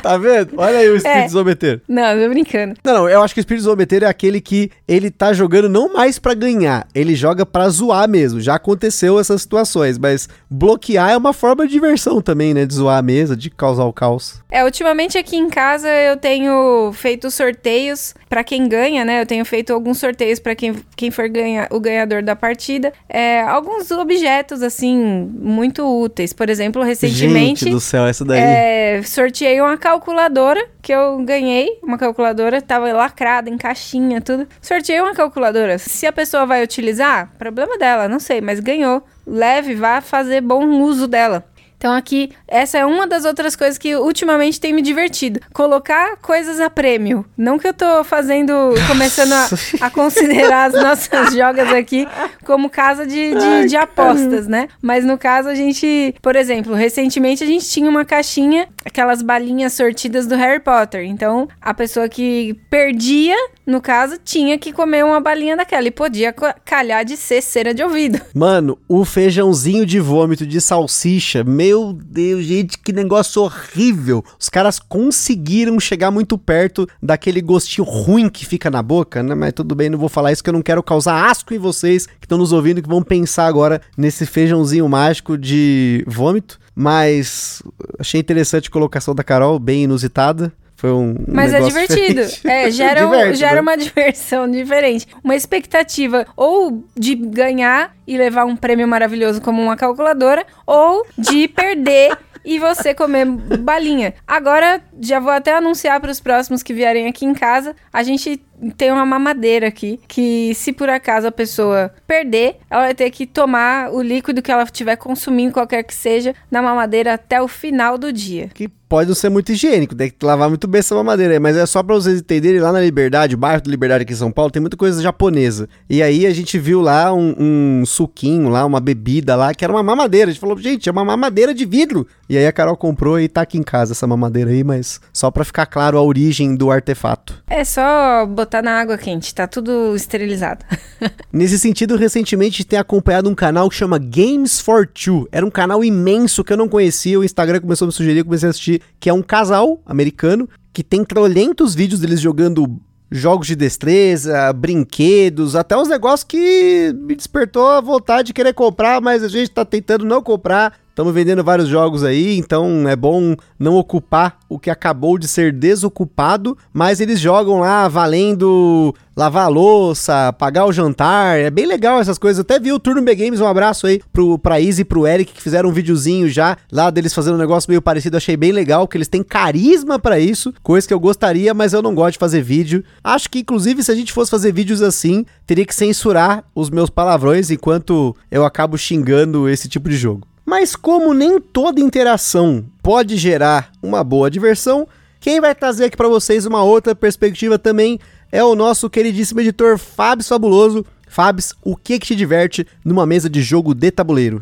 tá vendo? Olha aí o espírito é. zombeteiro. Não, tô brincando. Não, não, eu acho que o espírito zombeteiro é aquele que ele tá jogando não mais para ganhar, ele joga para zoar mesmo. Já aconteceu essas situações, mas bloquear é uma forma de diversão também, né? De zoar a mesa, de causar o caos. É, ultimamente aqui em casa eu tenho feito sorteios para quem ganha, né? Eu tenho feito alguns sorteios para quem, quem for ganha, o ganhador da partida. É, alguns objetos, assim, muito úteis. Por exemplo, recentemente. Gente do céu, essa daí. É, sorteei uma calculadora que eu ganhei. Uma calculadora, tava lacrada, em caixinha, tudo. Sorteei uma calculadora. Se a pessoa vai utilizar, problema dela, não sei, mas ganhou. Leve, vá fazer bom uso dela. Então aqui, essa é uma das outras coisas que ultimamente tem me divertido. Colocar coisas a prêmio. Não que eu tô fazendo, começando a, a considerar as nossas jogas aqui como casa de, de, de apostas, né? Mas no caso a gente, por exemplo, recentemente a gente tinha uma caixinha, aquelas balinhas sortidas do Harry Potter. Então a pessoa que perdia no caso, tinha que comer uma balinha daquela e podia calhar de ser cera de ouvido. Mano, o feijãozinho de vômito de salsicha, meu Deus, gente, que negócio horrível. Os caras conseguiram chegar muito perto daquele gostinho ruim que fica na boca, né? Mas tudo bem, não vou falar isso que eu não quero causar asco em vocês que estão nos ouvindo que vão pensar agora nesse feijãozinho mágico de vômito. Mas achei interessante a colocação da Carol, bem inusitada. Foi um. Mas é divertido. É, gera, Diverte, um, gera né? uma diversão diferente. Uma expectativa ou de ganhar e levar um prêmio maravilhoso como uma calculadora, ou de perder e você comer balinha. Agora, já vou até anunciar para os próximos que vierem aqui em casa, a gente tem uma mamadeira aqui que se por acaso a pessoa perder, ela vai ter que tomar o líquido que ela estiver consumindo, qualquer que seja, na mamadeira até o final do dia. Que pode não ser muito higiênico, tem que lavar muito bem essa mamadeira aí, mas é só para vocês entenderem, lá na Liberdade, o bairro da Liberdade aqui em São Paulo, tem muita coisa japonesa. E aí a gente viu lá um, um suquinho lá, uma bebida lá, que era uma mamadeira. A gente falou, gente, é uma mamadeira de vidro. E aí a Carol comprou e tá aqui em casa essa mamadeira aí, mas só para ficar claro a origem do artefato. É só botar na água quente, tá tudo esterilizado. Nesse sentido, recentemente tem acompanhado um canal que chama Games for Two. Era um canal imenso que eu não conhecia, o Instagram começou a me sugerir, comecei a assistir, que é um casal americano que tem trolentos vídeos deles jogando jogos de destreza, brinquedos, até uns negócios que me despertou a vontade de querer comprar, mas a gente tá tentando não comprar Estamos vendendo vários jogos aí, então é bom não ocupar o que acabou de ser desocupado, mas eles jogam lá valendo lavar a louça, pagar o jantar, é bem legal essas coisas. Até vi o Turno B Games, um abraço aí pro, pra Izzy e pro Eric, que fizeram um videozinho já lá deles fazendo um negócio meio parecido, achei bem legal, que eles têm carisma para isso, coisa que eu gostaria, mas eu não gosto de fazer vídeo. Acho que, inclusive, se a gente fosse fazer vídeos assim, teria que censurar os meus palavrões enquanto eu acabo xingando esse tipo de jogo. Mas como nem toda interação pode gerar uma boa diversão, quem vai trazer aqui para vocês uma outra perspectiva também é o nosso queridíssimo editor Fábio Fabuloso. Fábio, o que, que te diverte numa mesa de jogo de tabuleiro?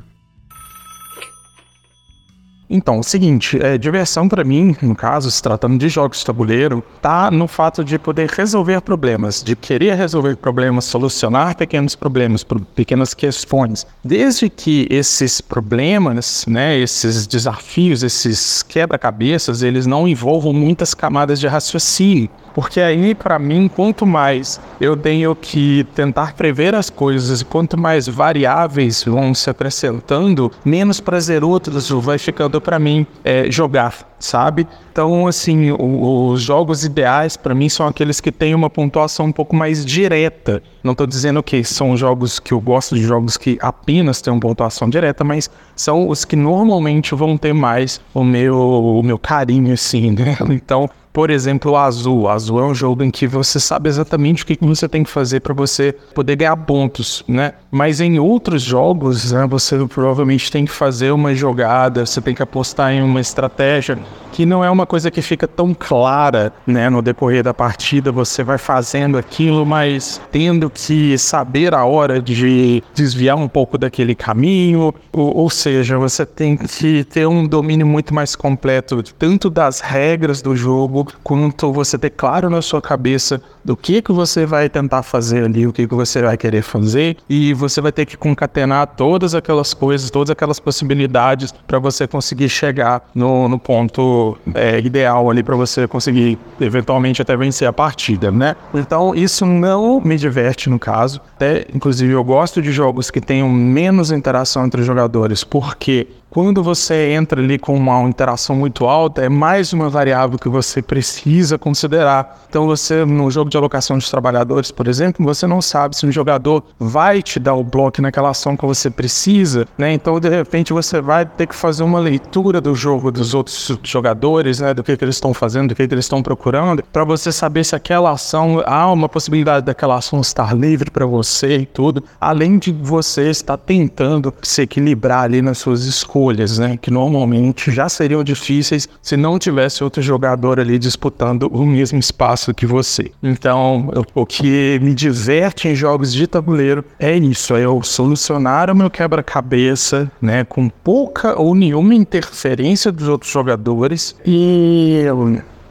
Então, o seguinte, é, diversão para mim, no caso, se tratando de jogos de tabuleiro, tá no fato de poder resolver problemas, de querer resolver problemas, solucionar pequenos problemas, pequenas questões. Desde que esses problemas, né, esses desafios, esses quebra-cabeças, eles não envolvam muitas camadas de raciocínio. Porque aí, para mim, quanto mais eu tenho que tentar prever as coisas, quanto mais variáveis vão se acrescentando, menos prazeroso vai ficando para mim é, jogar sabe? Então, assim, o, os jogos ideais para mim são aqueles que têm uma pontuação um pouco mais direta. Não estou dizendo que são jogos que eu gosto de jogos que apenas têm uma pontuação direta, mas são os que normalmente vão ter mais o meu, o meu carinho, assim, né? Então, por exemplo, o Azul. Azul é um jogo em que você sabe exatamente o que você tem que fazer para você poder ganhar pontos, né? Mas em outros jogos, né, você provavelmente tem que fazer uma jogada, você tem que apostar em uma estratégia que não é uma coisa que fica tão clara, né, no decorrer da partida, você vai fazendo aquilo, mas tendo que saber a hora de desviar um pouco daquele caminho, ou, ou seja, você tem que ter um domínio muito mais completo tanto das regras do jogo, quanto você ter claro na sua cabeça do que que você vai tentar fazer ali, o que que você vai querer fazer, e você vai ter que concatenar todas aquelas coisas, todas aquelas possibilidades para você conseguir chegar no, no ponto é, ideal ali para você conseguir eventualmente até vencer a partida, né? Então isso não me diverte no caso. Até, inclusive, eu gosto de jogos que tenham menos interação entre os jogadores, porque quando você entra ali com uma interação muito alta, é mais uma variável que você precisa considerar. Então, você, no jogo de alocação de trabalhadores, por exemplo, você não sabe se um jogador vai te dar o bloco naquela ação que você precisa, né? Então, de repente, você vai ter que fazer uma leitura do jogo dos outros jogadores, né? Do que, que eles estão fazendo, do que, que eles estão procurando, para você saber se aquela ação, há uma possibilidade daquela ação estar livre para você e tudo, além de você estar tentando se equilibrar ali nas suas escolhas escolhas, né? Que normalmente já seriam difíceis se não tivesse outro jogador ali disputando o mesmo espaço que você. Então, o que me diverte em jogos de tabuleiro é isso: é eu solucionar o meu quebra-cabeça, né? Com pouca ou nenhuma interferência dos outros jogadores e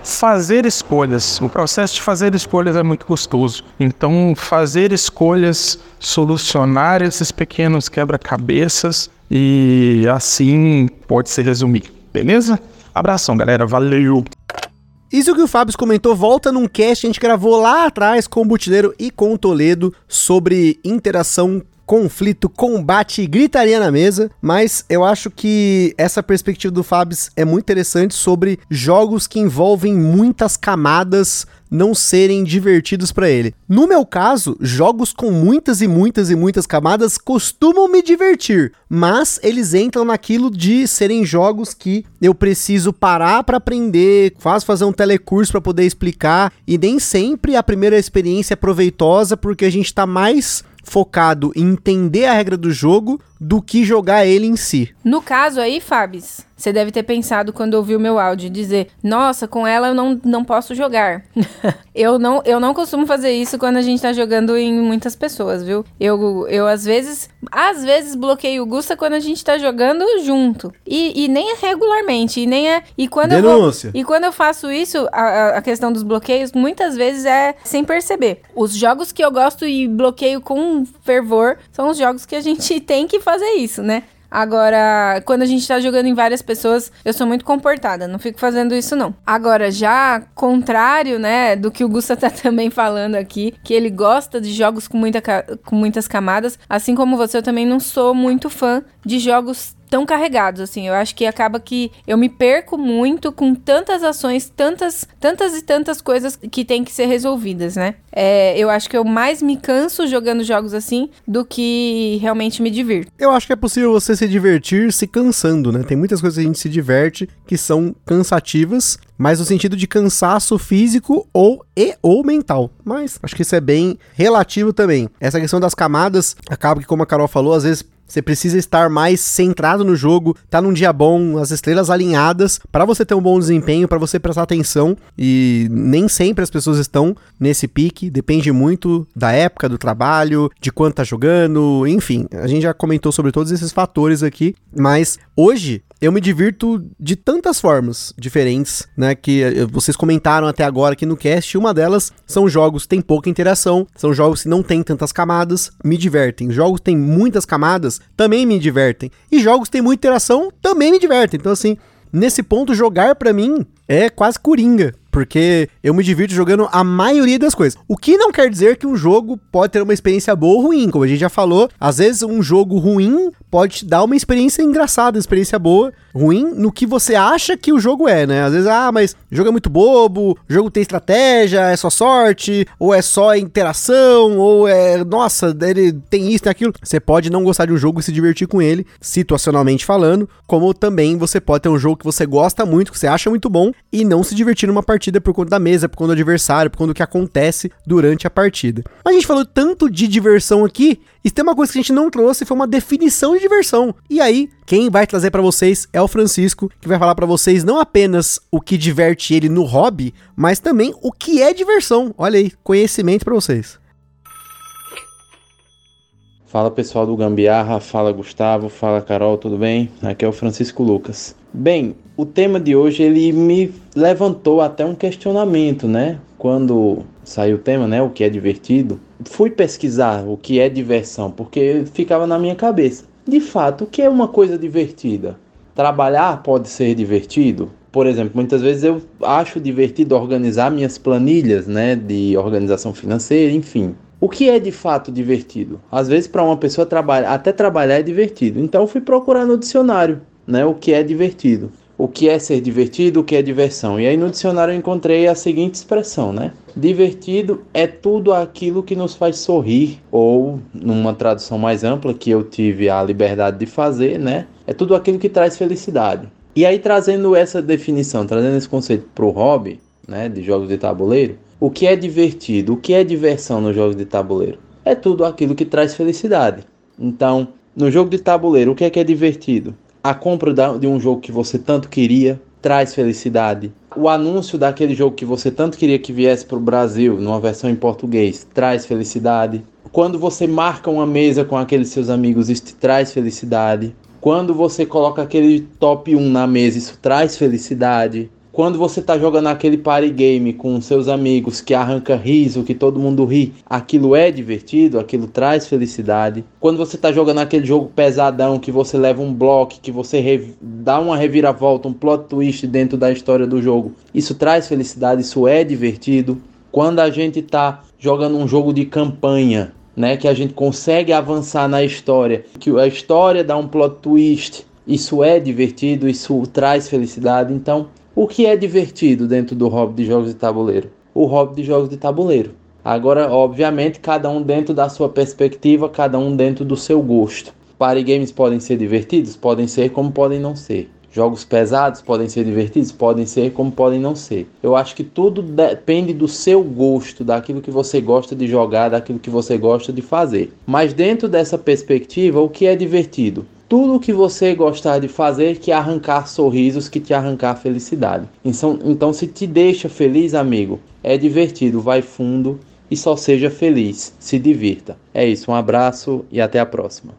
fazer escolhas. O processo de fazer escolhas é muito custoso. Então, fazer escolhas, solucionar esses pequenos quebra-cabeças e assim pode se resumir. Beleza? Abração, galera. Valeu! Isso que o Fábio comentou volta num cast que a gente gravou lá atrás com o Butileiro e com o Toledo sobre interação conflito, combate e gritaria na mesa, mas eu acho que essa perspectiva do Fabs é muito interessante sobre jogos que envolvem muitas camadas não serem divertidos para ele. No meu caso, jogos com muitas e muitas e muitas camadas costumam me divertir, mas eles entram naquilo de serem jogos que eu preciso parar para aprender, quase fazer um telecurso para poder explicar, e nem sempre a primeira experiência é proveitosa porque a gente tá mais focado em entender a regra do jogo do que jogar ele em si. No caso aí, Fabs, você deve ter pensado quando ouviu meu áudio dizer: "Nossa, com ela eu não, não posso jogar". eu não eu não costumo fazer isso quando a gente tá jogando em muitas pessoas, viu? Eu eu às vezes às vezes bloqueio o Gusta quando a gente tá jogando junto. E, e nem é regularmente, e nem é e quando Denúncia. eu vou, e quando eu faço isso, a, a questão dos bloqueios muitas vezes é sem perceber. Os jogos que eu gosto e bloqueio com fervor são os jogos que a gente tem que fazer isso, né? Agora, quando a gente tá jogando em várias pessoas, eu sou muito comportada, não fico fazendo isso não. Agora, já contrário, né, do que o Gusta tá também falando aqui, que ele gosta de jogos com, muita, com muitas camadas, assim como você, eu também não sou muito fã de jogos tão carregados, assim. Eu acho que acaba que eu me perco muito com tantas ações, tantas, tantas e tantas coisas que tem que ser resolvidas, né? É, eu acho que eu mais me canso jogando jogos assim do que realmente me divirto. Eu acho que é possível você se divertir se cansando, né? Tem muitas coisas que a gente se diverte que são cansativas, mas no sentido de cansaço físico ou e ou mental. Mas acho que isso é bem relativo também. Essa questão das camadas acaba que como a Carol falou, às vezes você precisa estar mais centrado no jogo, tá num dia bom, as estrelas alinhadas, para você ter um bom desempenho, para você prestar atenção. E nem sempre as pessoas estão nesse pique, depende muito da época do trabalho, de quanto tá jogando, enfim. A gente já comentou sobre todos esses fatores aqui, mas hoje eu me divirto de tantas formas diferentes, né? Que eh, vocês comentaram até agora aqui no cast. Uma delas são jogos que tem pouca interação, são jogos que não tem tantas camadas, me divertem. Jogos que tem muitas camadas também me divertem. E jogos que tem muita interação também me divertem. Então, assim, nesse ponto, jogar para mim é quase coringa. Porque eu me divirto jogando a maioria das coisas. O que não quer dizer que um jogo pode ter uma experiência boa ou ruim. Como a gente já falou, às vezes um jogo ruim pode te dar uma experiência engraçada, uma experiência boa, ruim no que você acha que o jogo é, né? Às vezes, ah, mas o jogo é muito bobo, o jogo tem estratégia, é só sorte, ou é só interação, ou é, nossa, ele tem isso, tem aquilo. Você pode não gostar de um jogo e se divertir com ele, situacionalmente falando, como também você pode ter um jogo que você gosta muito, que você acha muito bom, e não se divertir numa partida por conta da mesa, por conta do adversário, por conta do que acontece durante a partida. A gente falou tanto de diversão aqui, e tem uma coisa que a gente não trouxe, foi uma definição de diversão. E aí, quem vai trazer para vocês é o Francisco, que vai falar para vocês não apenas o que diverte ele no hobby, mas também o que é diversão. Olha aí, conhecimento para vocês. Fala pessoal do Gambiarra, fala Gustavo, fala Carol, tudo bem? Aqui é o Francisco Lucas. Bem, o tema de hoje ele me levantou até um questionamento, né? Quando saiu o tema, né? O que é divertido, fui pesquisar o que é diversão, porque ficava na minha cabeça. De fato, o que é uma coisa divertida? Trabalhar pode ser divertido? Por exemplo, muitas vezes eu acho divertido organizar minhas planilhas, né, de organização financeira, enfim. O que é de fato divertido? Às vezes para uma pessoa trabalhar, até trabalhar é divertido. Então fui procurar no dicionário, né, o que é divertido. O que é ser divertido, o que é diversão. E aí no dicionário eu encontrei a seguinte expressão, né? Divertido é tudo aquilo que nos faz sorrir, ou numa tradução mais ampla que eu tive a liberdade de fazer, né? É tudo aquilo que traz felicidade. E aí trazendo essa definição, trazendo esse conceito para o hobby, né, de jogos de tabuleiro, o que é divertido? O que é diversão nos jogos de tabuleiro? É tudo aquilo que traz felicidade. Então, no jogo de tabuleiro, o que é que é divertido? A compra de um jogo que você tanto queria traz felicidade. O anúncio daquele jogo que você tanto queria que viesse para o Brasil, numa versão em português, traz felicidade. Quando você marca uma mesa com aqueles seus amigos, isso te traz felicidade. Quando você coloca aquele top 1 na mesa, isso traz felicidade. Quando você está jogando aquele party game com seus amigos que arranca riso, que todo mundo ri, aquilo é divertido, aquilo traz felicidade. Quando você está jogando aquele jogo pesadão que você leva um bloco, que você dá uma reviravolta, um plot twist dentro da história do jogo, isso traz felicidade, isso é divertido. Quando a gente está jogando um jogo de campanha, né, que a gente consegue avançar na história, que a história dá um plot twist, isso é divertido, isso traz felicidade. Então, o que é divertido dentro do hobby de jogos de tabuleiro? O hobby de jogos de tabuleiro. Agora, obviamente, cada um dentro da sua perspectiva, cada um dentro do seu gosto. Party games podem ser divertidos? Podem ser, como podem não ser. Jogos pesados podem ser divertidos? Podem ser, como podem não ser. Eu acho que tudo depende do seu gosto, daquilo que você gosta de jogar, daquilo que você gosta de fazer. Mas dentro dessa perspectiva, o que é divertido? Tudo o que você gostar de fazer que arrancar sorrisos, que te arrancar felicidade. Então, então, se te deixa feliz, amigo, é divertido, vai fundo e só seja feliz, se divirta. É isso, um abraço e até a próxima.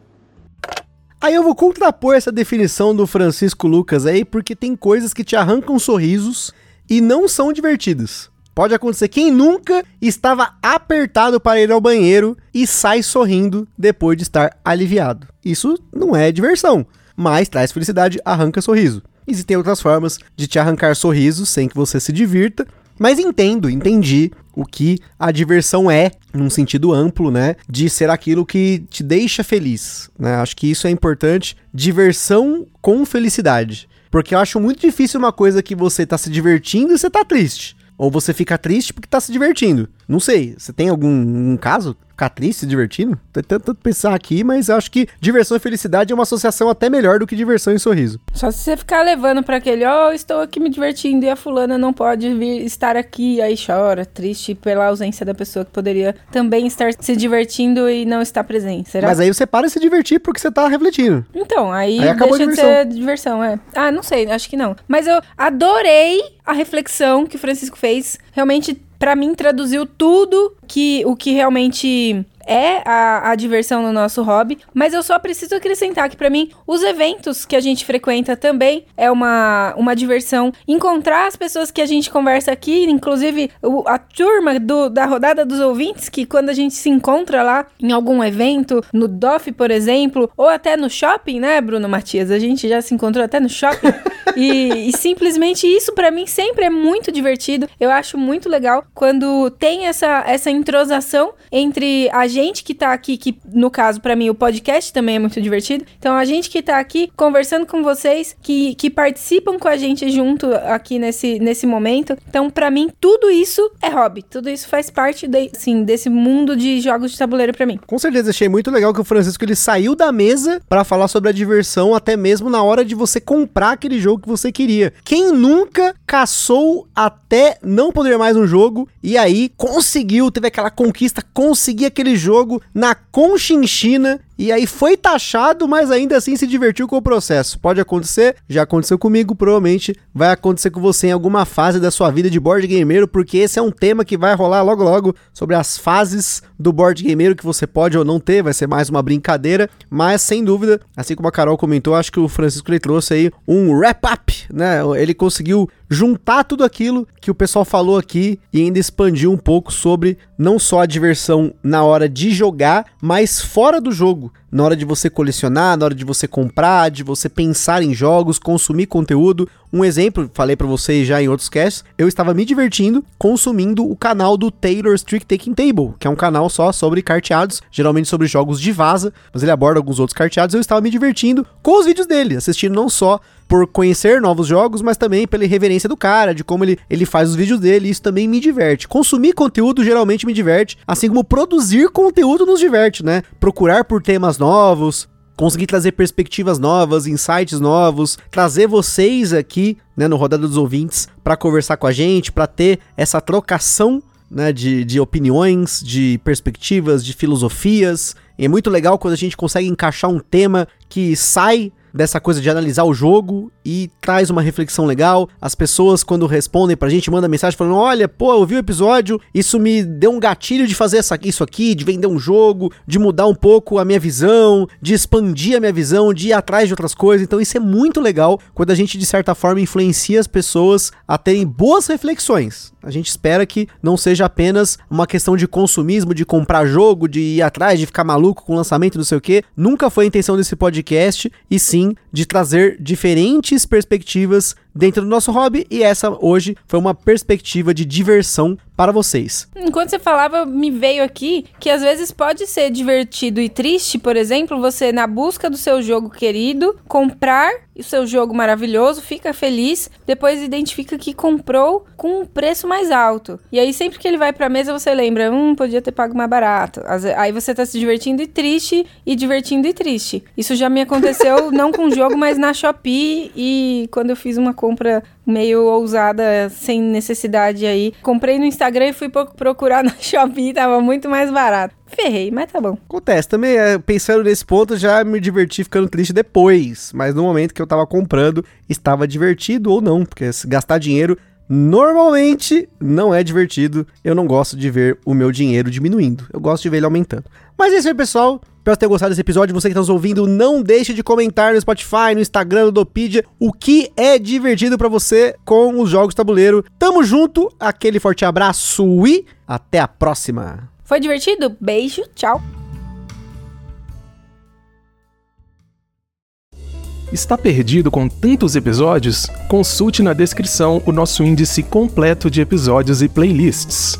Aí eu vou contrapor essa definição do Francisco Lucas aí, porque tem coisas que te arrancam sorrisos e não são divertidas. Pode acontecer. Quem nunca estava apertado para ir ao banheiro e sai sorrindo depois de estar aliviado? Isso não é diversão, mas traz felicidade, arranca sorriso. Existem outras formas de te arrancar sorrisos sem que você se divirta. Mas entendo, entendi o que a diversão é, num sentido amplo, né? De ser aquilo que te deixa feliz, né? Acho que isso é importante. Diversão com felicidade. Porque eu acho muito difícil uma coisa que você tá se divertindo e você tá triste. Ou você fica triste porque tá se divertindo. Não sei, você tem algum um caso? Ficar triste, se divertindo? Tô tentando pensar aqui, mas acho que diversão e felicidade é uma associação até melhor do que diversão e sorriso. Só se você ficar levando para aquele, ó, oh, estou aqui me divertindo e a fulana não pode vir estar aqui, aí chora, triste pela ausência da pessoa que poderia também estar se divertindo e não estar presente. Será? Mas aí você para de se divertir porque você tá refletindo. Então, aí, aí deixa de ser diversão, é. Ah, não sei, acho que não. Mas eu adorei a reflexão que o Francisco fez. Realmente para mim traduziu tudo que o que realmente é a, a, diversão no nosso hobby, mas eu só preciso acrescentar que para mim os eventos que a gente frequenta também é uma, uma diversão. Encontrar as pessoas que a gente conversa aqui, inclusive o, a turma do, da rodada dos ouvintes, que quando a gente se encontra lá em algum evento, no DOF, por exemplo, ou até no shopping, né, Bruno Matias? A gente já se encontrou até no shopping. e, e simplesmente isso para mim sempre é muito divertido. Eu acho muito legal quando tem essa, essa entrosação entre a gente que tá aqui, que no caso para mim o podcast também é muito divertido. Então a gente que tá aqui conversando com vocês, que, que participam com a gente junto aqui nesse, nesse momento. Então para mim tudo isso é hobby, tudo isso faz parte de, assim, desse mundo de jogos de tabuleiro para mim. Com certeza achei muito legal que o Francisco ele saiu da mesa para falar sobre a diversão até mesmo na hora de você comprar aquele jogo que você queria. Quem nunca caçou até não poder mais um jogo e aí conseguiu, teve aquela conquista, conseguir aquele jogo na Conchinchina e aí foi taxado, mas ainda assim se divertiu com o processo. Pode acontecer, já aconteceu comigo, provavelmente. Vai acontecer com você em alguma fase da sua vida de board gameiro, porque esse é um tema que vai rolar logo logo sobre as fases do board gameiro que você pode ou não ter, vai ser mais uma brincadeira, mas sem dúvida, assim como a Carol comentou, acho que o Francisco ele trouxe aí um wrap up, né? Ele conseguiu juntar tudo aquilo que o pessoal falou aqui e ainda expandir um pouco sobre não só a diversão na hora de jogar, mas fora do jogo na hora de você colecionar, na hora de você comprar, de você pensar em jogos, consumir conteúdo. Um exemplo, falei para vocês já em outros casts, eu estava me divertindo consumindo o canal do Taylor's Trick Taking Table, que é um canal só sobre carteados, geralmente sobre jogos de vaza, mas ele aborda alguns outros carteados. Eu estava me divertindo com os vídeos dele, assistindo não só por conhecer novos jogos, mas também pela irreverência do cara, de como ele, ele faz os vídeos dele, isso também me diverte. Consumir conteúdo geralmente me diverte, assim como produzir conteúdo nos diverte, né? Procurar por temas novos, conseguir trazer perspectivas novas, insights novos, trazer vocês aqui, né, no Rodada dos Ouvintes, para conversar com a gente, para ter essa trocação né, de, de opiniões, de perspectivas, de filosofias. E é muito legal quando a gente consegue encaixar um tema que sai dessa coisa de analisar o jogo e traz uma reflexão legal. As pessoas, quando respondem pra gente, mandam mensagem falando: Olha, pô, eu vi o episódio, isso me deu um gatilho de fazer essa, isso aqui, de vender um jogo, de mudar um pouco a minha visão, de expandir a minha visão, de ir atrás de outras coisas. Então, isso é muito legal quando a gente, de certa forma, influencia as pessoas a terem boas reflexões. A gente espera que não seja apenas uma questão de consumismo, de comprar jogo, de ir atrás, de ficar maluco com o lançamento, não sei o que. Nunca foi a intenção desse podcast, e sim de trazer diferentes perspectivas dentro do nosso hobby e essa hoje foi uma perspectiva de diversão para vocês. Enquanto você falava, me veio aqui que às vezes pode ser divertido e triste, por exemplo, você na busca do seu jogo querido, comprar o seu jogo maravilhoso, fica feliz, depois identifica que comprou com um preço mais alto. E aí sempre que ele vai para a mesa você lembra, hum, podia ter pago mais barato. Aí você tá se divertindo e triste e divertindo e triste. Isso já me aconteceu não com o jogo, mas na Shopee e quando eu fiz uma compra meio ousada, sem necessidade aí. Comprei no Instagram e fui procurar na Shopee, tava muito mais barato. Ferrei, mas tá bom. Acontece também, é, pensando nesse ponto, já me diverti ficando triste depois. Mas no momento que eu tava comprando, estava divertido ou não, porque gastar dinheiro normalmente não é divertido. Eu não gosto de ver o meu dinheiro diminuindo. Eu gosto de ver ele aumentando. Mas é isso aí, pessoal. Espero ter gostado desse episódio. Você que está nos ouvindo, não deixe de comentar no Spotify, no Instagram, no Dopedia, o que é divertido para você com os jogos tabuleiro. Tamo junto, aquele forte abraço e até a próxima. Foi divertido? Beijo, tchau. Está perdido com tantos episódios? Consulte na descrição o nosso índice completo de episódios e playlists.